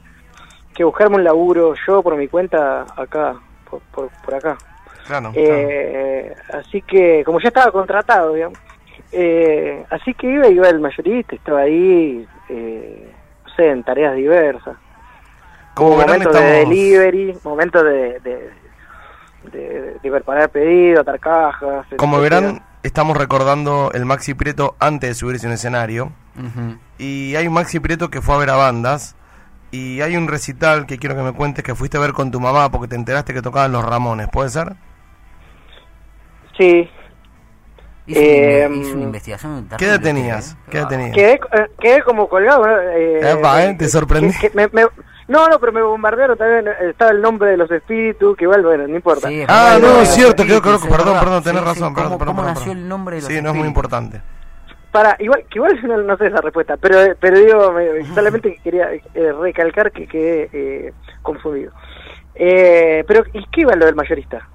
que buscarme un laburo yo por mi cuenta acá, por, por, por acá. Claro, claro. Eh, así que, como ya estaba contratado, digamos, eh, así que iba, iba el mayorista, estaba ahí, eh, no sé, en tareas diversas. Como momentos de delivery, momentos de, de, de, de preparar pedidos, atar cajas. Como etcétera. verán, estamos recordando el Maxi Prieto antes de subirse a un escenario. Y hay un Maxi Prieto que fue a ver a bandas. Y hay un recital que quiero que me cuentes que fuiste a ver con tu mamá porque te enteraste que tocaban los Ramones, ¿puede ser? Sí, Hizo, Eh, una, hizo una investigación ¿Qué edad terrible, tenías? ¿eh? ¿Qué edad tenías? quedé, eh, quedé como colgado. Eh, Epa, eh, te sorprendí. que- que me- me- no, no, pero me bombardearon también. eh, Estaba el nombre de los espíritus, que igual, bueno, no importa. Sí, Ah, no, es cierto, creo, perdón, perdón, tenés Sí, razón, sí, perdón, ¿Cómo, perdón, cómo perdón, nació perdón. el nombre de los Sí, no es muy importante. Para, igual, que igual no, no sé esa respuesta, pero, pero digo, me- solamente quería eh, recalcar que quedé eh, confundido. Eh, pero, ¿y qué iba lo del mayorista?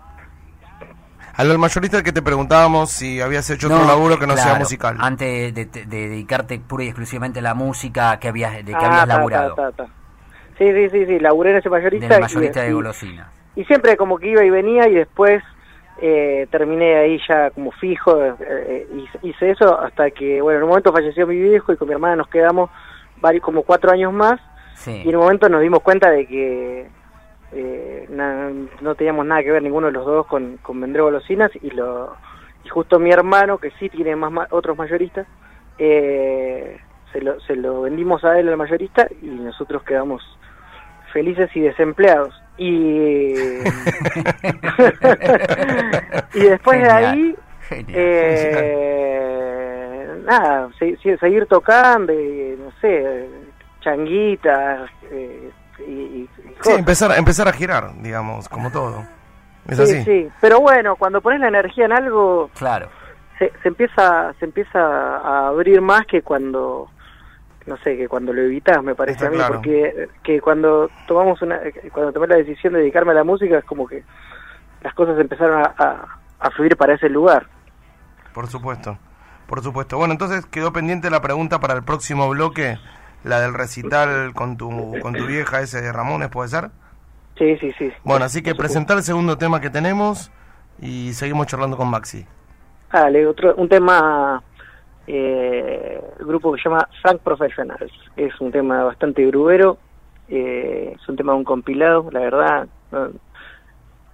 A lo del mayorista que te preguntábamos si habías hecho otro laburo que no sea musical. Antes de, de- de dedicarte pura y exclusivamente a la música que habías, de que Ah, habías ta, laburado. ta, ta, ta. Sí, sí, sí, sí, laburé en ese mayorista. Del y- mayorista de y- golosinas. y siempre como que iba y venía y después eh, terminé ahí ya como fijo, eh, eh, hice- hice eso hasta que, bueno, en un momento falleció mi viejo y con mi hermana nos quedamos varios, como cuatro años más Sí. y en un momento nos dimos cuenta de que eh, na- no teníamos nada que ver ninguno de los dos con, con vender golosinas y, lo, y justo mi hermano, que sí tiene más ma- otros mayoristas, eh, se, lo, se lo vendimos a él al mayorista y nosotros quedamos felices y desempleados. Y, y después de ahí, genial. eh, nada, se- se- seguir tocando, y, no sé, changuitas eh, y, y- Sí, cosas. empezar, empezar a girar, digamos, como todo. Es Sí, así. sí, pero bueno, cuando pones la energía en algo, Claro. se, se empieza se empieza a abrir más que cuando no sé que cuando lo evitas me parece Está a mí claro. porque que cuando tomamos una cuando tomé la decisión de dedicarme a la música es como que las cosas empezaron a, a, a fluir para ese lugar Por supuesto, por supuesto. Bueno, entonces quedó pendiente la pregunta para el próximo bloque, la del recital con tu, con tu vieja ese de Ramones, ¿puede ser? sí sí sí Bueno, así que presentar el segundo tema que tenemos y seguimos charlando con Maxi. Dale, otro un tema eh, grupo que se llama Frank Professionals es un tema bastante grubero eh, es un tema de un compilado la verdad no,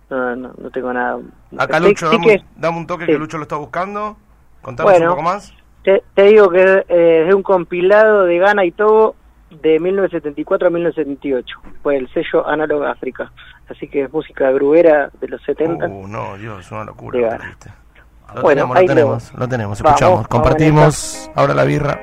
no, no, no tengo nada Acá Lucho, sí dame, que- un- dame un toque sí. que Lucho lo está buscando. Contanos Bueno. un poco más. Te, te digo que eh, es de un compilado de Ghana y Togo de 1974 a 1978. Fue el sello Analog África. Así que es música grubera de los 70. Uh, no, Dios, una locura. De. Lo Bueno, tenemos, ahí lo tenemos, lo tenemos, escuchamos, vamos, compartimos ahora la birra.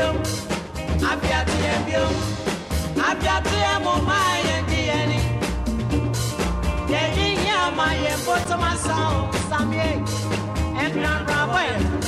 ambiance, abbiate ambiance, abbiate and Grand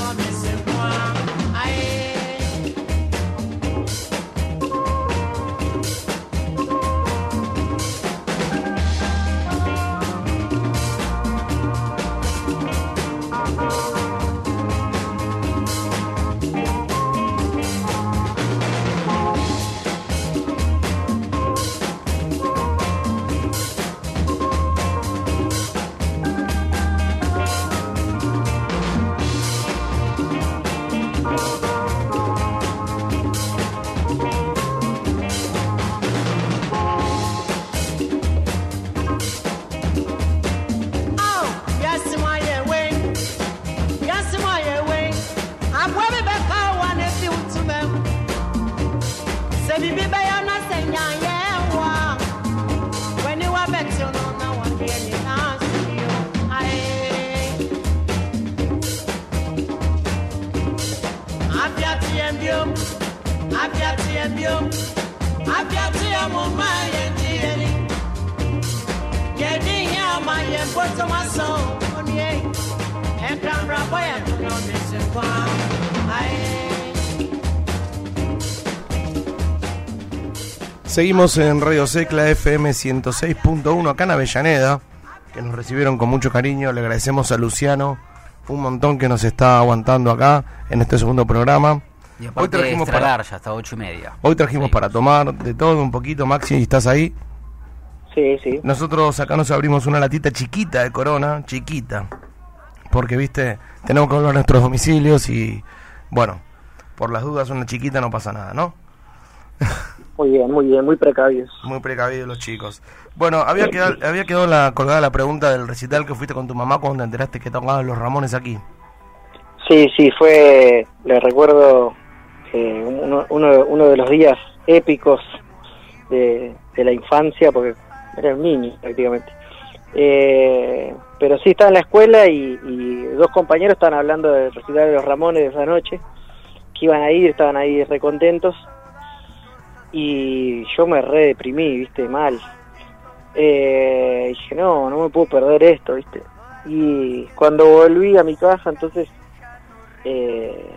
Seguimos en Radio Secla FM 106.1 acá en Avellaneda, que nos recibieron con mucho cariño. Le agradecemos a Luciano un montón que nos está aguantando acá en este segundo programa. Y Hoy aparte trajimos para, large, hasta ocho y media. hoy trajimos Sí. para tomar de todo un poquito. Maxi, ¿estás ahí? Sí, sí. Nosotros acá nos abrimos una latita chiquita de Corona, chiquita. Porque, viste, tenemos que volver a nuestros domicilios y, bueno, por las dudas una chiquita no pasa nada, ¿no? Muy bien, muy bien, muy precavidos. Muy precavidos los chicos. Bueno, había quedado, había quedado la, colgada la pregunta del recital que fuiste con tu mamá cuando te enteraste que tocaban los Ramones aquí. Sí, sí, fue, le recuerdo eh, uno, uno, uno de los días épicos de, de la infancia, porque era un niño prácticamente. Eh, pero sí, estaba en la escuela y, y dos compañeros estaban hablando del recital de los Ramones de esa noche, que iban a ir, estaban ahí recontentos, y yo me re viste, mal. Eh, dije, no, no me puedo perder esto, viste. Y cuando volví a mi casa, entonces eh,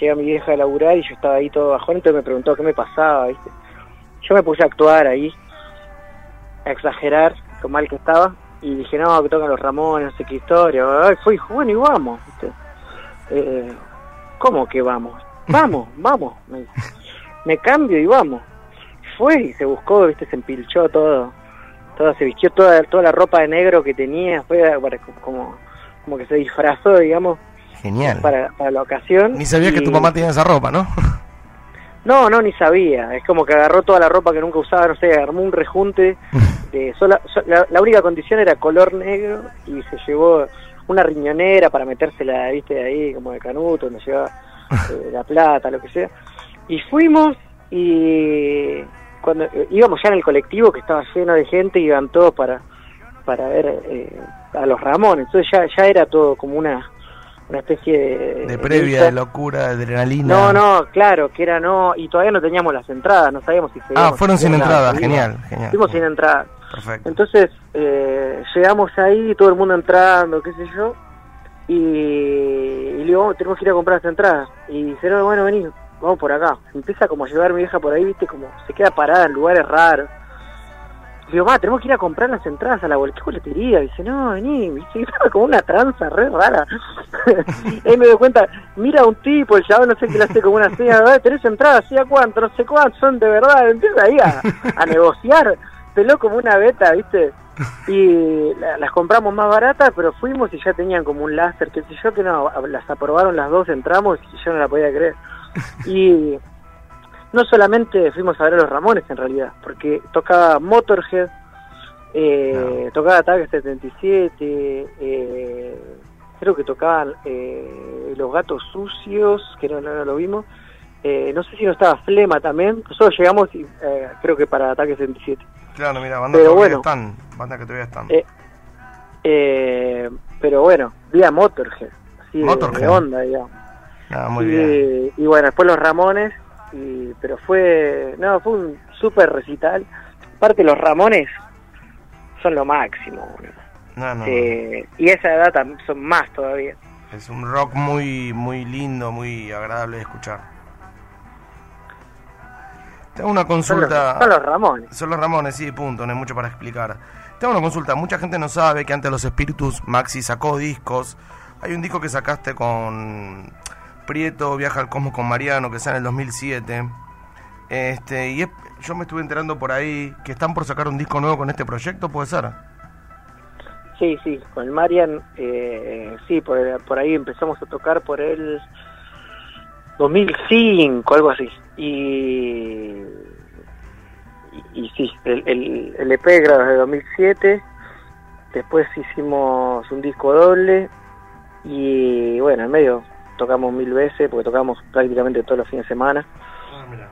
llega mi vieja a laburar y yo estaba ahí todo bajón, entonces me preguntó qué me pasaba, ¿viste? Yo me puse a actuar ahí, a exagerar lo mal que estaba, y dije, no, que tocan los Ramones, no sé qué historia. Fue, dijo, bueno, y vamos, ¿viste? Eh, ¿Cómo que vamos? Vamos, vamos. Me, me cambio y vamos. Fue y se buscó, ¿viste? Se empilchó todo. todo se vistió toda, toda la ropa de negro que tenía, fue para- como, como que se disfrazó, digamos, Genial. para, para la ocasión. Ni sabía que tu mamá tenía esa ropa, ¿no? No, no, ni sabía. Es como que agarró toda la ropa que nunca usaba, no sé, armó un rejunte. De sola, so- la, la única condición era color negro y se llevó una riñonera para metérsela, viste, ahí como de canuto, donde llevaba eh, la plata, lo que sea. Y fuimos y cuando eh, íbamos ya en el colectivo que estaba lleno de gente, iban todos para para ver eh, a los Ramones. Entonces ya, ya era todo como una, una especie de... De previa, de locura, de adrenalina. No, no, claro, que era no, y todavía no teníamos las entradas, no sabíamos si Ah, fueron sin entrada, genial, genial. Fuimos sin entrada. Perfecto. Entonces, eh, llegamos ahí, todo el mundo entrando, qué sé yo, y, y le digo, "Oh, tenemos que ir a comprar las entradas. Y dice, no, bueno, vení. Vamos por acá. Empieza como a llevar mi vieja por ahí, viste, como se queda parada en lugares raros. Digo, ma, tenemos que ir a comprar las entradas a la bol- ¿qué boletería. Dice, no, vení, viste, estaba como una tranza re rara. ahí me doy cuenta, mira un tipo, el chabón no sé qué le hace como una seña, "Ah, ¿tenés entradas? ¿Sí a cuánto? No sé cuánto, son de verdad. Empieza ahí a, a negociar, peló como una beta, viste. Y la- las compramos más baratas, pero fuimos y ya tenían como un láser, que sé yo, que no, las aprobaron las dos, entramos y yo no la podía creer. Y no solamente fuimos a ver a los Ramones en realidad, porque tocaba Motorhead, eh, tocaba Ataque 77, eh, creo que tocaban eh, Los Gatos Sucios, que no, no, no lo vimos, eh, no sé si no estaba Flema también, nosotros llegamos y, eh, creo que para Ataque 77. Claro, mira, bandas Pero que todavía bueno. están. Bandas que todavía están. Eh, eh, pero bueno, vi a Motorhead, así de- Motorhead. de onda, digamos. Ah, muy y, bien. y bueno, después los Ramones, y, pero fue, no, fue un súper recital. Aparte los Ramones son lo máximo. No, no, Eh, y esa edad son más todavía. Es un rock muy, muy lindo, muy agradable de escuchar. Tengo una Son los, consulta. son los Ramones. Son los Ramones, sí, punto, no hay mucho para explicar. Tengo una consulta, mucha gente no sabe que antes los Espíritus Maxi sacó discos. Hay un disco que sacaste con Prieto, Viaja al Cosmos con Mariano, que sale en el 2007. Este, y yo me estuve enterando por ahí que están por sacar un disco nuevo con este proyecto, ¿puede ser? Sí, sí, con Marian, eh, sí, por, por ahí empezamos a tocar por el 2005, algo así. Y, y, sí, el, el, el EP grabado de 2007, después hicimos un disco doble y bueno, en medio tocamos mil veces porque tocamos prácticamente todos los fines de semana.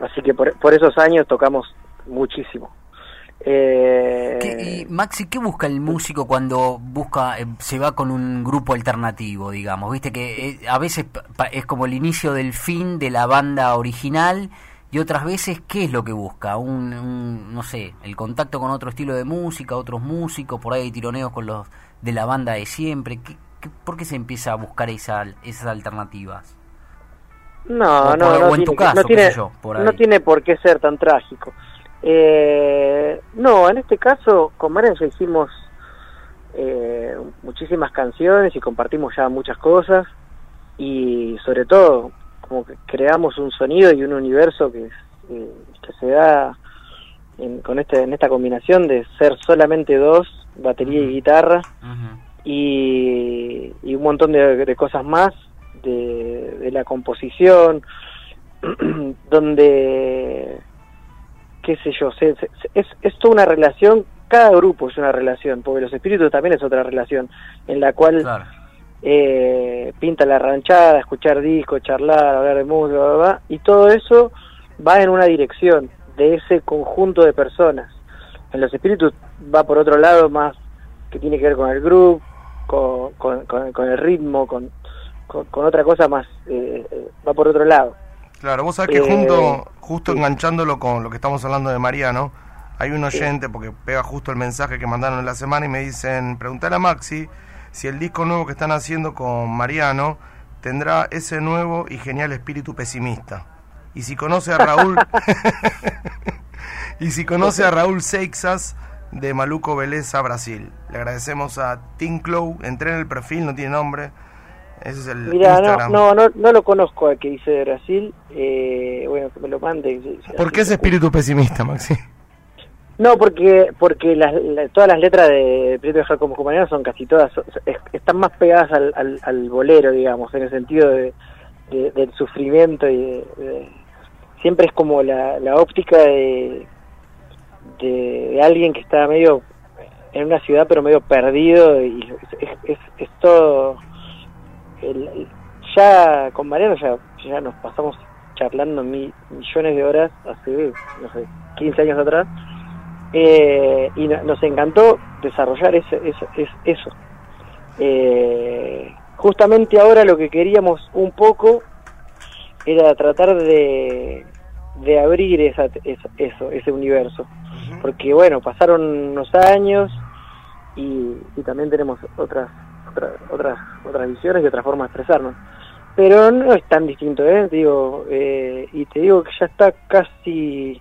Así que por, por esos años tocamos muchísimo. Eh, ¿Qué- y Maxi, ¿qué busca el músico cuando busca eh, se va con un grupo alternativo, digamos? Viste que eh, a veces es como el inicio del fin de la banda original y otras veces, ¿qué es lo que busca? Un, un, no sé, el contacto con otro estilo de música, otros músicos, por ahí hay tironeos con los de la banda de siempre. ¿Qué, qué- por qué se empieza a buscar esa, esas alternativas? No, no, por- no, o en tu tiene, caso, no, tiene, yo, por no tiene por qué ser tan trágico. Eh, no, en este caso con Marian ya hicimos eh, muchísimas canciones y compartimos ya muchas cosas y sobre todo como que creamos un sonido y un universo que, eh, que se da en, con este, en esta combinación de ser solamente dos, batería y guitarra y, y un montón de, de cosas más de, de la composición donde qué sé yo se- se- es, es toda una relación cada grupo es una relación porque los espíritus también es otra relación en la cual Claro. eh, pinta la ranchada, escuchar discos, charlar, hablar de música, bla, bla, bla, y todo eso va en una dirección de ese conjunto de personas. En los espíritus va por otro lado más que tiene que ver con el groove, con, con, con- con el ritmo, con, con, otra cosa más, eh, eh, va por otro lado. Claro, vos sabés que Eh, junto, justo sí. enganchándolo con lo que estamos hablando de Mariano, hay un oyente, porque pega justo el mensaje que mandaron en la semana y me dicen, preguntale a Maxi si el disco nuevo que están haciendo con Mariano tendrá ese nuevo y genial espíritu pesimista. Y si conoce a Raúl, y si conoce a Raúl Seixas de Maluco Beleza, Brasil. Le agradecemos a Tinclow, entré en el perfil, no tiene nombre. Ese es el Mira, no, Instagram. no, no, no lo conozco al que dice de Brasil, eh, bueno, que me lo mande. ¿Por qué ese espíritu pesimista, Maxi? No, porque porque las, la- todas las letras de Prieto de como compañero son casi todas, son- es- están más pegadas al, al, al bolero, digamos, en el sentido de, de- del sufrimiento y de- de- siempre es como la, la óptica de, de, alguien que está medio en una ciudad pero medio perdido y es, es, todo el- ya con Mariano ya, ya nos pasamos charlando mi- millones de horas hace no sé 15 años atrás eh, y no- nos encantó desarrollar ese, ese- es- eso. Eh, justamente ahora lo que queríamos un poco era tratar de, de abrir esa, esa- eso, ese universo. Porque bueno, pasaron unos años y, y también tenemos otras, otras, otras, otras visiones y otras formas de expresarnos. pero no es tan distinto, ¿eh? Digo, eh, y te digo que ya está casi,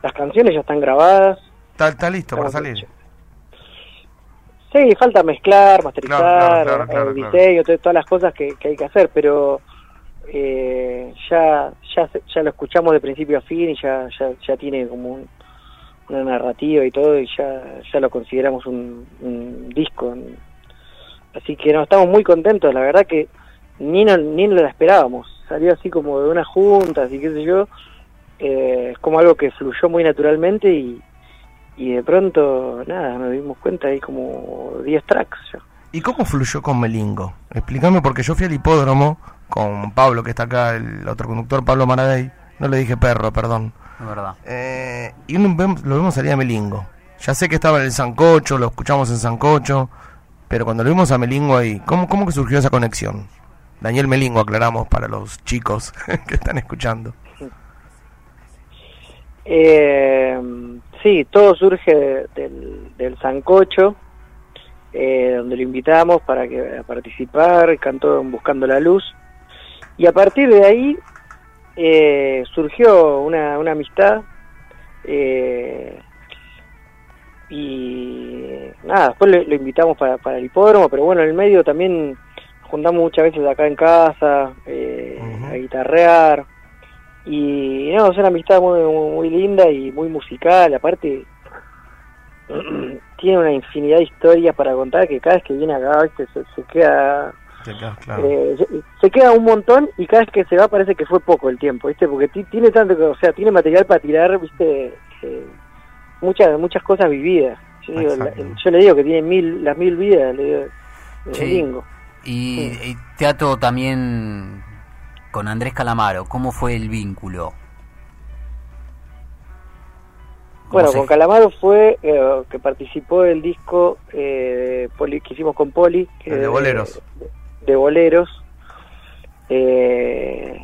las canciones ya están grabadas. Está, está listo para salir. Sí, falta mezclar, masterizar, Claro, claro, claro, el claro, diseño, to- todas las cosas que, que hay que hacer, pero eh, ya, ya ya lo escuchamos de principio a fin y ya, ya, ya tiene como un- una narrativa y todo y ya, ya lo consideramos un, un disco. Así que no, estamos muy contentos, la verdad que ni, no, ni nos la esperábamos, salió así como de una junta, así que sé yo, eh, es como algo que fluyó muy naturalmente y, y de pronto, nada, nos dimos cuenta, hay como 10 tracks. ¿Y cómo fluyó con Melingo? Explícame porque yo fui al hipódromo con Pablo, que está acá, el otro conductor, Pablo Maradei. No le dije perro, perdón. Es verdad. Eh, y uno vemos- lo vimos salir a Melingo. Ya sé que estaba en el Sancocho, lo escuchamos en Sancocho, pero cuando lo vimos a Melingo ahí, ¿cómo, cómo que surgió esa conexión? Daniel Melingo, aclaramos para los chicos que están escuchando. Eh, sí, todo surge de- del, del Sancocho, eh, donde lo invitamos para que a participar, cantó en Buscando la Luz, y a partir de ahí eh, surgió una, una amistad, eh, y nada, después lo, lo invitamos para, para el hipódromo, pero bueno, en el medio también nos juntamos muchas veces acá en casa, eh, a guitarrear, y no, es una amistad muy, muy linda y muy musical, aparte tiene una infinidad de historias para contar que cada vez que viene acá ¿viste? Se, se queda Te quedas claro. eh, se, queda un montón y cada vez que se va parece que fue poco el tiempo, ¿viste? Porque ti- tiene tanto, o sea, tiene material para tirar, ¿viste? Eh, muchas muchas cosas vividas. Yo, digo, la- yo le digo que tiene mil las mil vidas, le digo, eh, Sí. Y, y teatro también con Andrés Calamaro, ¿cómo fue el vínculo? ¿Cómo Bueno, se- con Calamaro fue eh, que participó del disco eh, Poli- que hicimos con Poli. que El de boleros. De, de boleros. Eh,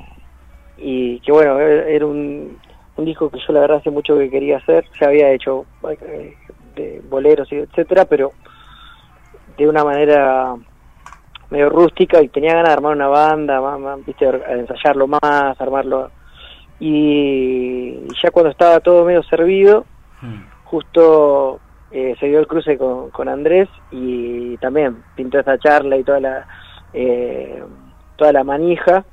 y que bueno, era era un, un disco que yo la verdad hace mucho que quería hacer. Se había hecho eh, de boleros etcétera, pero de una manera medio rústica y tenía ganas de armar una banda, más, más, viste, ensayarlo más, armarlo. Y ya cuando estaba todo medio servido, Hmm. justo eh, se dio el cruce con, con Andrés y también pintó esta charla y toda la eh, toda la manija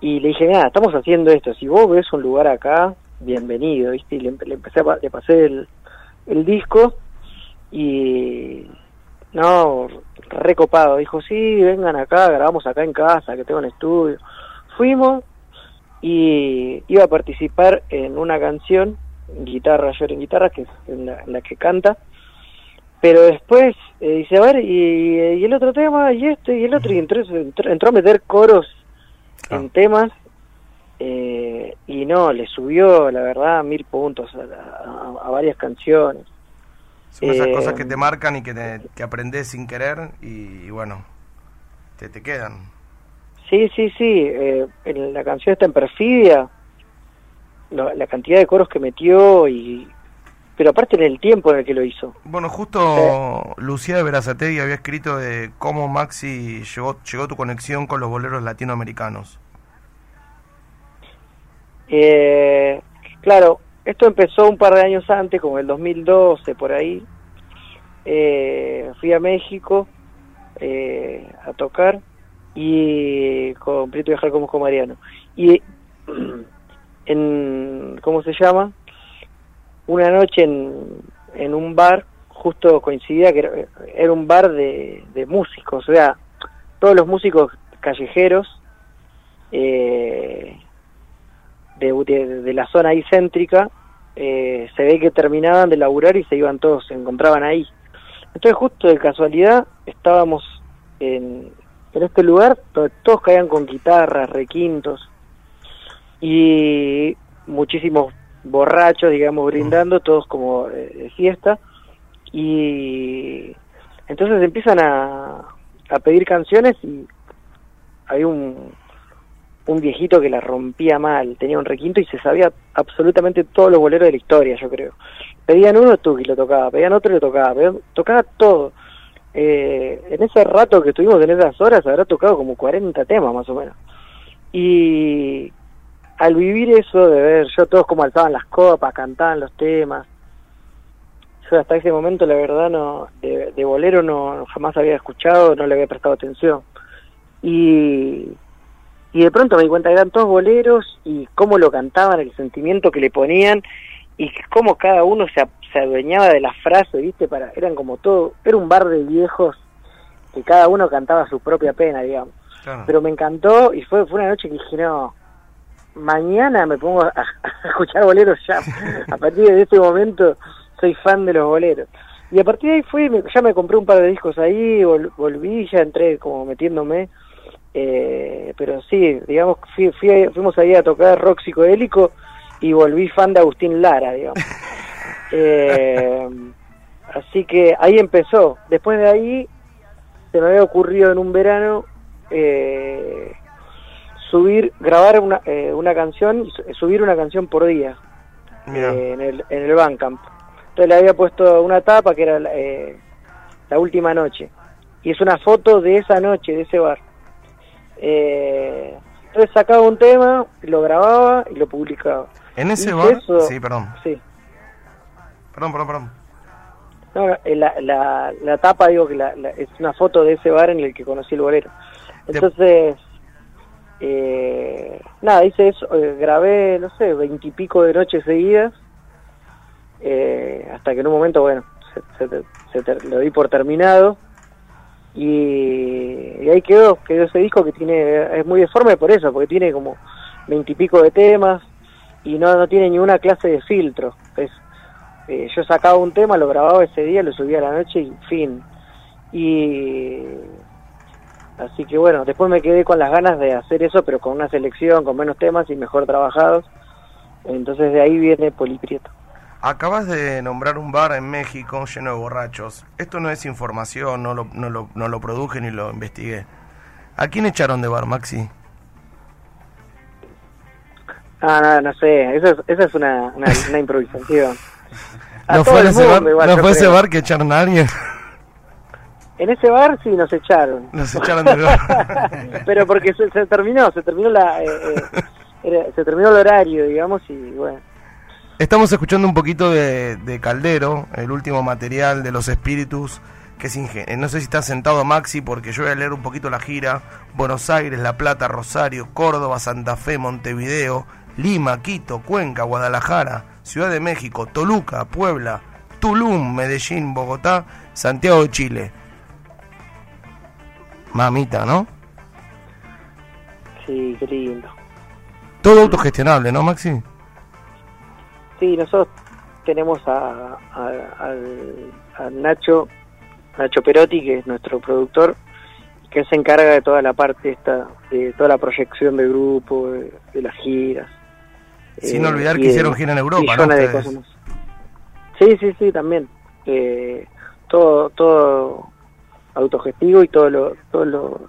y le dije nada estamos haciendo esto si vos ves un lugar acá bienvenido viste y le, le empecé a, le pasé el, el disco y no recopado dijo sí vengan acá grabamos acá en casa que tengo un estudio fuimos y iba a participar en una canción guitarra yo en guitarra que es en la que canta pero después eh, dice a ver y, y el otro tema y este y el otro y entró, entró, entró a meter coros en temas eh, y no le subió la verdad mil puntos a, la- a- a varias canciones Son esas Eh, cosas que te marcan y que, te, que aprendes sin querer y, y bueno, te, te quedan. Sí, sí, sí. eh, en la canción está en Perfidia. lo- la cantidad de coros que metió y. Pero aparte en el tiempo en el que lo hizo. Bueno, justo Lucía de Verazategui había escrito de cómo Maxi llegó, llegó tu conexión con los boleros latinoamericanos. Eh, claro, esto empezó un par de años antes, como el 2012, por ahí. Eh, fui a México eh, a tocar y con Prieto Viajar como con Mariano. Y en, ¿cómo se llama? Una noche en, en un bar, justo coincidía que era, un bar de, de músicos, o sea, todos los músicos callejeros eh, de, de, de la zona ahí céntrica, eh, se ve que terminaban de laburar y se iban todos, se encontraban ahí. Entonces justo de casualidad estábamos en, en este lugar, donde todos caían con guitarras, requintos y muchísimos borrachos, digamos, brindando, todos como eh, de fiesta. Y entonces empiezan a, a pedir canciones y hay un, un viejito que la rompía mal, tenía un requinto y se sabía absolutamente todos los boleros de la historia, yo creo. Pedían uno, Tuki lo tocaba, pedían otro, lo tocaba, pedían- tocaba todo. Eh, en ese rato que estuvimos en esas horas habrá tocado como 40 temas más o menos. Y al vivir eso, de ver yo todos como alzaban las copas, cantaban los temas, yo hasta ese momento la verdad no de, de bolero no jamás había escuchado, no le había prestado atención. Y, y de pronto me di cuenta que eran todos boleros y cómo lo cantaban, el sentimiento que le ponían y cómo cada uno se, se adueñaba de la frase, ¿viste? Para, eran como todo, era un bar de viejos que cada uno cantaba su propia pena, digamos. Claro. Pero me encantó y fue, fue una noche que dije, no, mañana me pongo a, a escuchar boleros ya. A partir de ese momento soy fan de los boleros. Y a partir de ahí fui, me- ya me compré un par de discos ahí, vol- volví, ya entré como metiéndome. Eh, pero sí, digamos, fui, fui- fuimos ahí a tocar rock psicodélico y volví fan de Agustín Lara, digamos. Eh, así que ahí empezó. Después de ahí se me había ocurrido en un verano eh, subir, grabar una, eh, una canción, su- subir una canción por día eh, en el en el Bandcamp. Entonces le había puesto una tapa que era la, eh, la última noche y es una foto de esa noche de ese bar. Eh, entonces sacaba un tema, lo grababa y lo publicaba. En ese bar. eso- Sí, perdón. Sí. Perdón, perdón, perdón. No, eh, la, la, la tapa, digo que la, la- es una foto de ese bar en el que conocí el bolero. Entonces, eh, nada, hice eso, eh, grabé, no sé, veintipico de noches seguidas, eh, hasta que en un momento, bueno, se, se se ter- lo di por terminado. Y, y ahí quedó, quedó ese disco que tiene, es muy deforme por eso, porque tiene como veintipico de temas y no, no tiene ni una clase de filtro. Es, eh, yo sacaba un tema, lo grababa ese día, lo subía a la noche y fin. Y así que bueno, después me quedé con las ganas de hacer eso, pero con una selección, con menos temas y mejor trabajados. Entonces de ahí viene Poliprieto. Acabas de nombrar un bar en México lleno de borrachos. Esto no es información, no lo, no lo, no lo produje ni lo investigué. ¿A quién echaron de bar, Maxi? Ah, no, no sé, esa es, esa es una, una, una improvisación. ¿No fue, ese bar, igual, ¿no fue ese bar que echaron a alguien? En ese bar sí nos echaron. Nos echaron del bar. pero porque se, se terminó, se terminó la... eh, eh, era- se terminó el horario, digamos, y bueno. Estamos escuchando un poquito de, de Caldero, el último material de los espíritus, que es inge- eh, No sé si está sentado Maxi, porque yo voy a leer un poquito la gira. Buenos Aires, La Plata, Rosario, Córdoba, Santa Fe, Montevideo, Lima, Quito, Cuenca, Guadalajara, Ciudad de México, Toluca, Puebla, Tulum, Medellín, Bogotá, Santiago de Chile. Mamita, ¿no? Sí, qué lindo. Todo autogestionable, ¿no, Maxi? Sí, nosotros tenemos a, a- Nacho, Nacho Perotti, que es nuestro productor, que se encarga de toda la parte esta, de toda la proyección del grupo, de, de las giras. Sin Eh, olvidar que hicieron gira en Europa, ¿no? de Ustedes. cosas más. Sí, sí, sí, también. Eh, todo, todo autogestivo y todo lo, todo lo,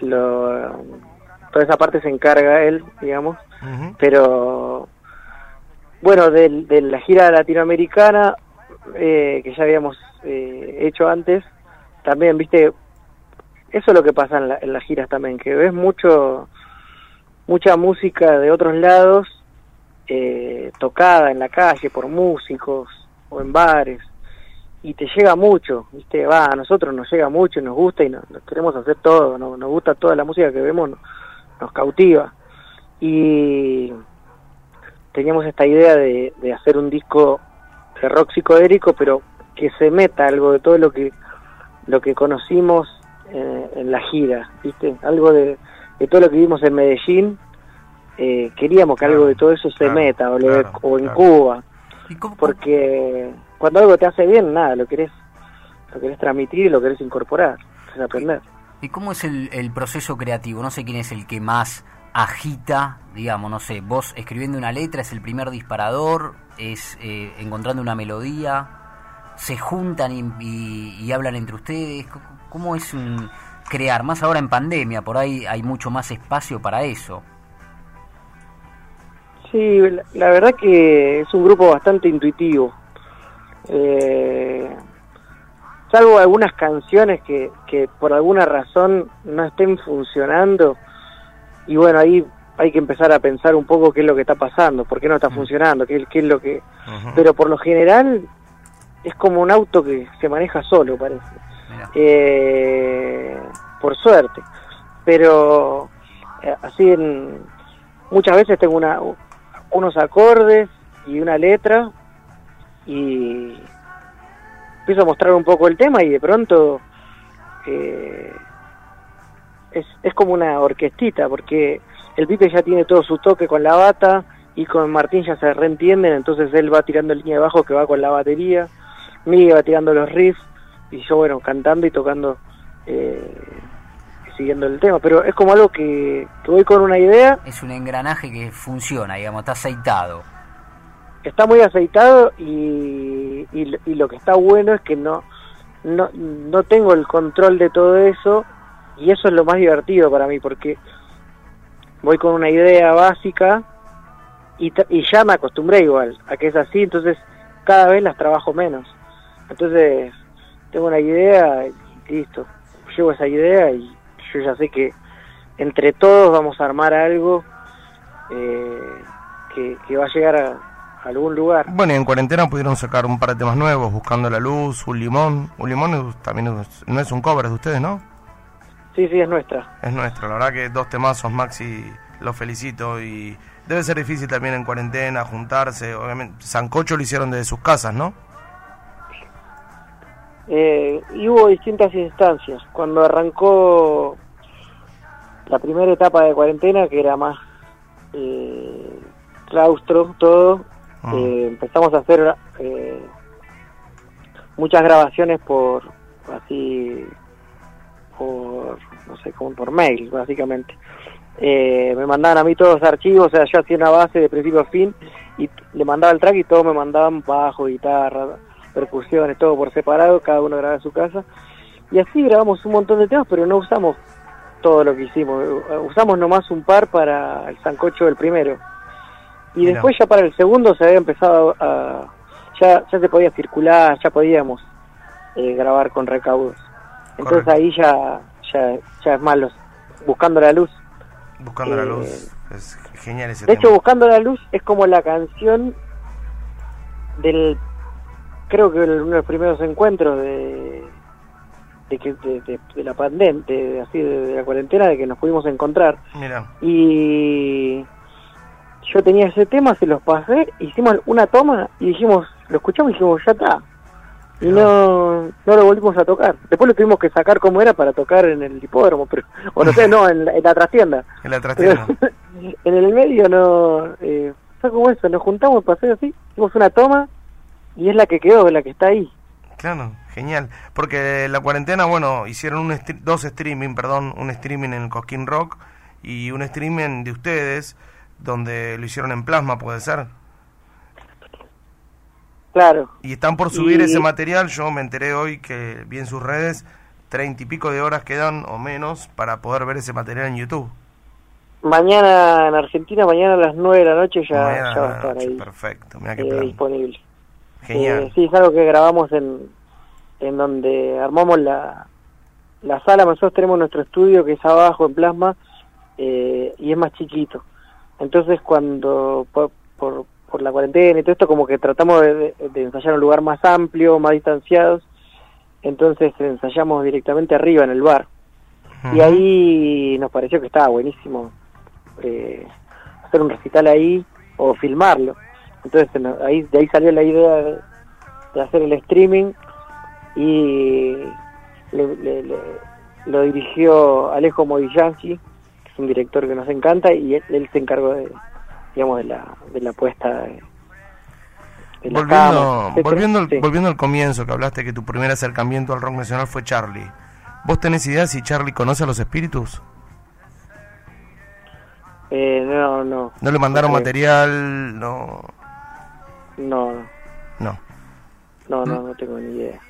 lo, toda esa parte se encarga él, digamos. Pero bueno de, de la gira latinoamericana eh, que ya habíamos eh, hecho antes también viste eso es lo que pasa en, la- en las giras también que ves mucho mucha música de otros lados eh, tocada en la calle por músicos o en bares y te llega mucho, ¿viste? Va, a nosotros nos llega mucho y nos gusta y nos, nos queremos hacer todo, nos, nos gusta toda la música que vemos, nos, nos cautiva. Y teníamos esta idea de, de hacer un disco de rock psicodélico, pero que se meta algo de todo lo que lo que conocimos eh, en la gira, ¿viste? Algo de, de todo lo que vimos en Medellín, eh, queríamos que algo de todo eso se claro, meta, o, lo de- claro, o en claro. Cuba ¿Y cómo- porque cuando algo te hace bien, nada, lo querés, lo querés transmitir y lo querés incorporar, es aprender. ¿Y cómo es el, el proceso creativo? No sé quién es el que más agita, digamos, no sé, vos escribiendo una letra es el primer disparador, es eh, encontrando una melodía, se juntan y, y- y hablan entre ustedes. ¿Cómo es un crear? Más ahora en pandemia, por ahí hay mucho más espacio para eso. Sí, la, la verdad que es un grupo bastante intuitivo. Eh, salvo algunas canciones que, que por alguna razón no estén funcionando, y bueno, ahí hay que empezar a pensar un poco qué es lo que está pasando, por qué no está funcionando, qué, qué es lo que... Pero por lo general es como un auto que se maneja solo, parece. Eh, por suerte. Pero eh, así en, muchas veces tengo una, unos acordes y una letra y empiezo a mostrar un poco el tema y de pronto eh, es, es como una orquestita porque el Pipe ya tiene todo su toque con la bata y con Martín ya se reentienden, entonces él va tirando línea de bajo que va con la batería, Miguel va tirando los riffs y yo bueno cantando y tocando eh, siguiendo el tema, pero es como algo que, que voy con una idea Es un engranaje que funciona, digamos, está aceitado. está muy aceitado y, y, lo- y lo que está bueno es que no, no no tengo el control de todo eso y eso es lo más divertido para mí porque voy con una idea básica y, y ya me acostumbré igual a que es así, entonces cada vez las trabajo menos. Entonces tengo una idea y listo, llevo esa idea y yo ya sé que entre todos vamos a armar algo eh, que, que va a llegar a, a algún lugar. Bueno, y en cuarentena pudieron sacar un par de temas nuevos, Buscando la Luz, Un Limón. Un Limón es- también es- no es un cover de ustedes, ¿no? Sí, sí, es nuestra. Es nuestro, la verdad que dos temazos, Maxi, los felicito y debe ser difícil también en cuarentena juntarse, obviamente. Sancocho lo hicieron desde sus casas, ¿no? Eh, y hubo distintas instancias. Cuando arrancó la primera etapa de cuarentena, que era más eh, claustro, todo, Ah. eh, empezamos a hacer eh, muchas grabaciones por así por no sé como por mail básicamente Eh, me mandaban a mí todos los archivos o sea yo hacía una base de principio a fin y le mandaba el track y todos me mandaban bajo guitarra percusiones todo por separado cada uno grababa en su casa y así grabamos un montón de temas pero no usamos todo lo que hicimos usamos nomás un par para el sancocho del primero y después ya para el segundo se había empezado a... Ya, ya se podía circular, ya podíamos eh, grabar con recaudos. Entonces Correcto. ahí ya, ya, ya es más los, buscando la luz. Buscando la Eh, Luz. Es genial ese De hecho, buscando la luz es como la canción del... Creo que uno de los primeros encuentros de de, que, de, de- de la pandemia, de, así de, la cuarentena, de que nos pudimos encontrar. Mira, y yo tenía ese tema, se los pasé, hicimos una toma y dijimos, lo escuchamos y dijimos, ya está. Y no, no lo volvimos a tocar. Después lo tuvimos que sacar como era para tocar en el hipódromo, pero, o no sé, no, en la, en la trastienda. en la Pero trastienda. en el medio no, eh, fue como eso, nos juntamos, pasé así, hicimos una toma y es la que quedó, la que está ahí. Claro, genial. Porque la cuarentena, bueno, hicieron un stre- dos streaming, perdón, un streaming en el Cosquín Rock y un streaming de ustedes donde lo hicieron en plasma, puede ser. Claro, Y están por subir Y- ese material, yo me enteré hoy que vi en sus redes, treinta y pico de horas quedan o menos para poder ver ese material en YouTube. mañana en Argentina, mañana a las 9 de la noche ya, ya va a estar noche, ahí Perfecto, mira qué eh, plan. disponible. Genial. Eh, sí, es algo que grabamos en, en donde armamos la, la sala. Nosotros tenemos nuestro estudio que es abajo en plasma eh, y es más chiquito. Entonces, cuando por, por, por la cuarentena y todo esto, como que tratamos de, ensayar en un lugar más amplio, más distanciados. Entonces, ensayamos directamente arriba en el bar. Y ahí nos pareció que estaba buenísimo eh, hacer un recital ahí o filmarlo. Entonces ahí de ahí salió la idea de, de hacer el streaming y le- le- le- lo dirigió Alejo Modiglianski, que es un director que nos encanta y él, él se encargó de digamos de la de la puesta de, de Volviendo, volviendo, al, Sí. volviendo al comienzo, que hablaste que tu primer acercamiento al rock nacional fue Charlie. ¿Vos tenés idea si Charlie conoce a los espíritus? Eh, no, no, ¿No le mandaron Ok. material? No. no, No. no, Mm. no, no tengo ni idea.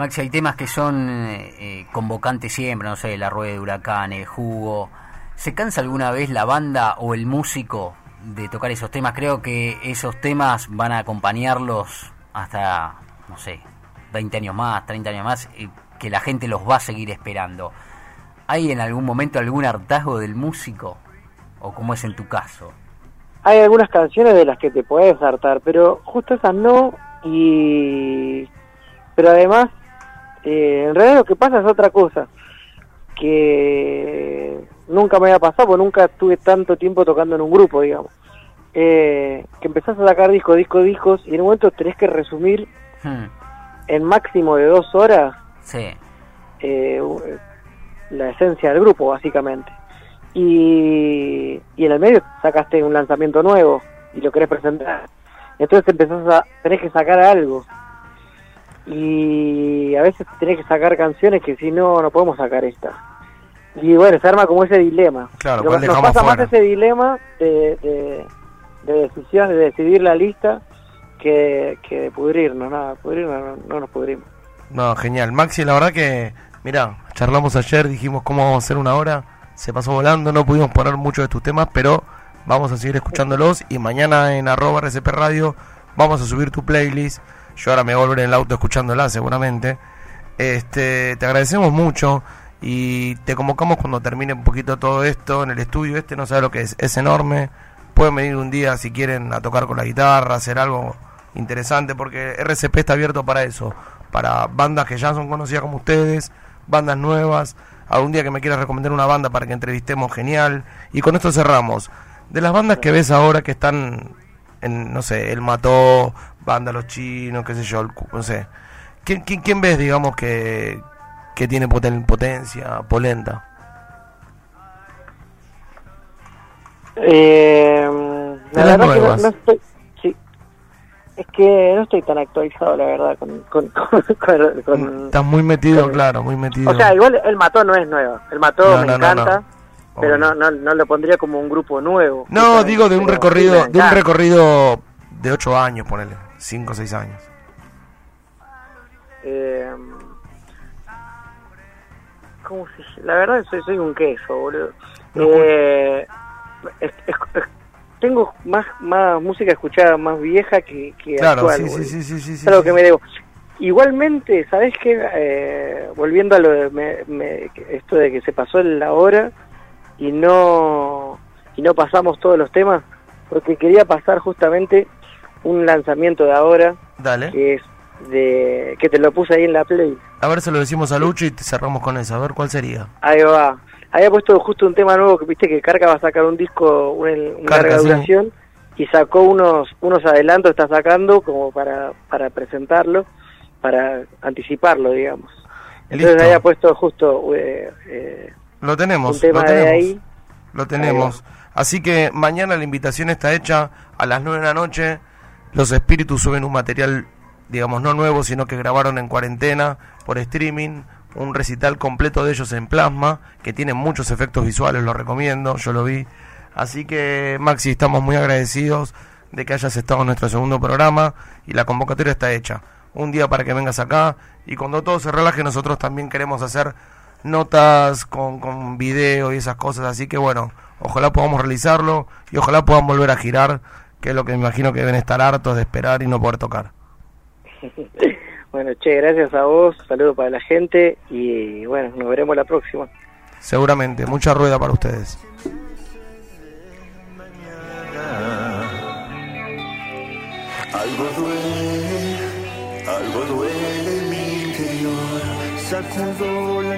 Maxi, hay temas que son eh, eh, convocantes siempre, no sé, la rueda de huracanes, jugo. ¿Se cansa alguna vez la banda o el músico de tocar esos temas? Creo que esos temas van a acompañarlos hasta, no sé, 20 años más, 30 años más, y que la gente los va a seguir esperando. ¿Hay en algún momento algún hartazgo del músico ¿O cómo es en tu caso? Hay algunas canciones de las que te puedes hartar, pero justo esas no. Y. Pero además, eh, en realidad lo que pasa es otra cosa. Que nunca me había pasado, porque nunca estuve tanto tiempo tocando en un grupo, digamos. Eh, que empezás a sacar discos, discos, discos, y en un momento tenés que resumir Hmm, en máximo de dos horas Sí. eh, la esencia del grupo, básicamente. Y, y en el medio sacaste un lanzamiento nuevo y lo querés presentar. Entonces empezás a, tenés que sacar algo. Y a veces tenés que sacar canciones que si no, no podemos sacar esta. Y bueno, se arma como ese dilema. Claro, Lo- ¿cuál nos pasa más fuera? ese dilema de, de, de decisión, de decidir la lista, que, que de pudrirnos. Nada, pudrirnos no, no nos pudrimos. No, genial. Maxi, la verdad que, mira, charlamos ayer, dijimos cómo vamos a hacer una hora, se pasó volando, no pudimos poner muchos de tus temas, pero vamos a seguir escuchándolos y mañana en arroba RCP Radio vamos a subir tu playlist. Yo ahora me voy a en el auto escuchándola seguramente. Este, te agradecemos mucho y te convocamos cuando termine un poquito todo esto en el estudio. Este no sabe lo que es, es enorme. Pueden venir un día si quieren a tocar con la guitarra, hacer algo interesante, porque RCP está abierto para eso, para bandas que ya son conocidas como ustedes, bandas nuevas. Algún día que me quieras recomendar una banda para que entrevistemos, genial. Y con esto cerramos. De las bandas que ves ahora que están en, no sé, El Mató, Banda Los Chinos, qué sé yo, el no sé. ¿Quién, quién, quién ves, digamos, que, que tiene poten- potencia, polenta? Eh, la verdad que no, estoy, sí, es que no estoy tan actualizado, la verdad, con, con, con, con- con- Estás muy metido, claro, muy metido. o sea, igual el mató no es nuevo, el mató No, me encanta, pero no, no, no lo pondría como un grupo nuevo. No, digo de un recorrido, de un recorrido de 8 años, ponele, 5 o 6 años. Eh, ¿Cómo se La verdad soy, soy un queso, boludo. Eh, es- es- es- tengo más más música escuchada más vieja que, que Claro, actual. sí, sí, sí, sí, sí, algo sí. que me debo. Igualmente, ¿sabes qué? Eh, volviendo a lo de me- me- esto de que se pasó la hora y no y no pasamos todos los temas, porque quería pasar justamente un lanzamiento de ahora Dale. que es de que te lo puse ahí en la play. A ver, se lo decimos a Lucho y te cerramos con eso. A ver, ¿cuál sería? Ahí va. Había puesto justo un tema nuevo que viste que Carca va a sacar un disco, una, una Carca, larga sí. duración y sacó unos unos adelantos, está sacando como para para presentarlo, para anticiparlo, digamos. Entonces Listo. había puesto justo eh, eh, Lo tenemos, un tema lo de tenemos. ahí. Lo tenemos. Así que mañana la invitación está hecha a las 9 de la noche. Los espíritus suben un material, digamos, no nuevo, sino que grabaron en cuarentena por streaming. Un recital completo de ellos en plasma, que tiene muchos efectos visuales, lo recomiendo, yo lo vi. Así que, Maxi, estamos muy agradecidos de que hayas estado en nuestro segundo programa y la convocatoria está hecha. Un día para que vengas acá y cuando todo se relaje, nosotros también queremos hacer notas con, con video y esas cosas. Así que bueno, ojalá podamos realizarlo y ojalá puedan volver a girar, que es lo que me imagino que deben estar hartos de esperar y no poder tocar. Bueno, che, gracias a vos, saludo para la gente y bueno, nos veremos la próxima. Seguramente, mucha rueda para ustedes. Algo duele, algo duele mi interior. Sacudo la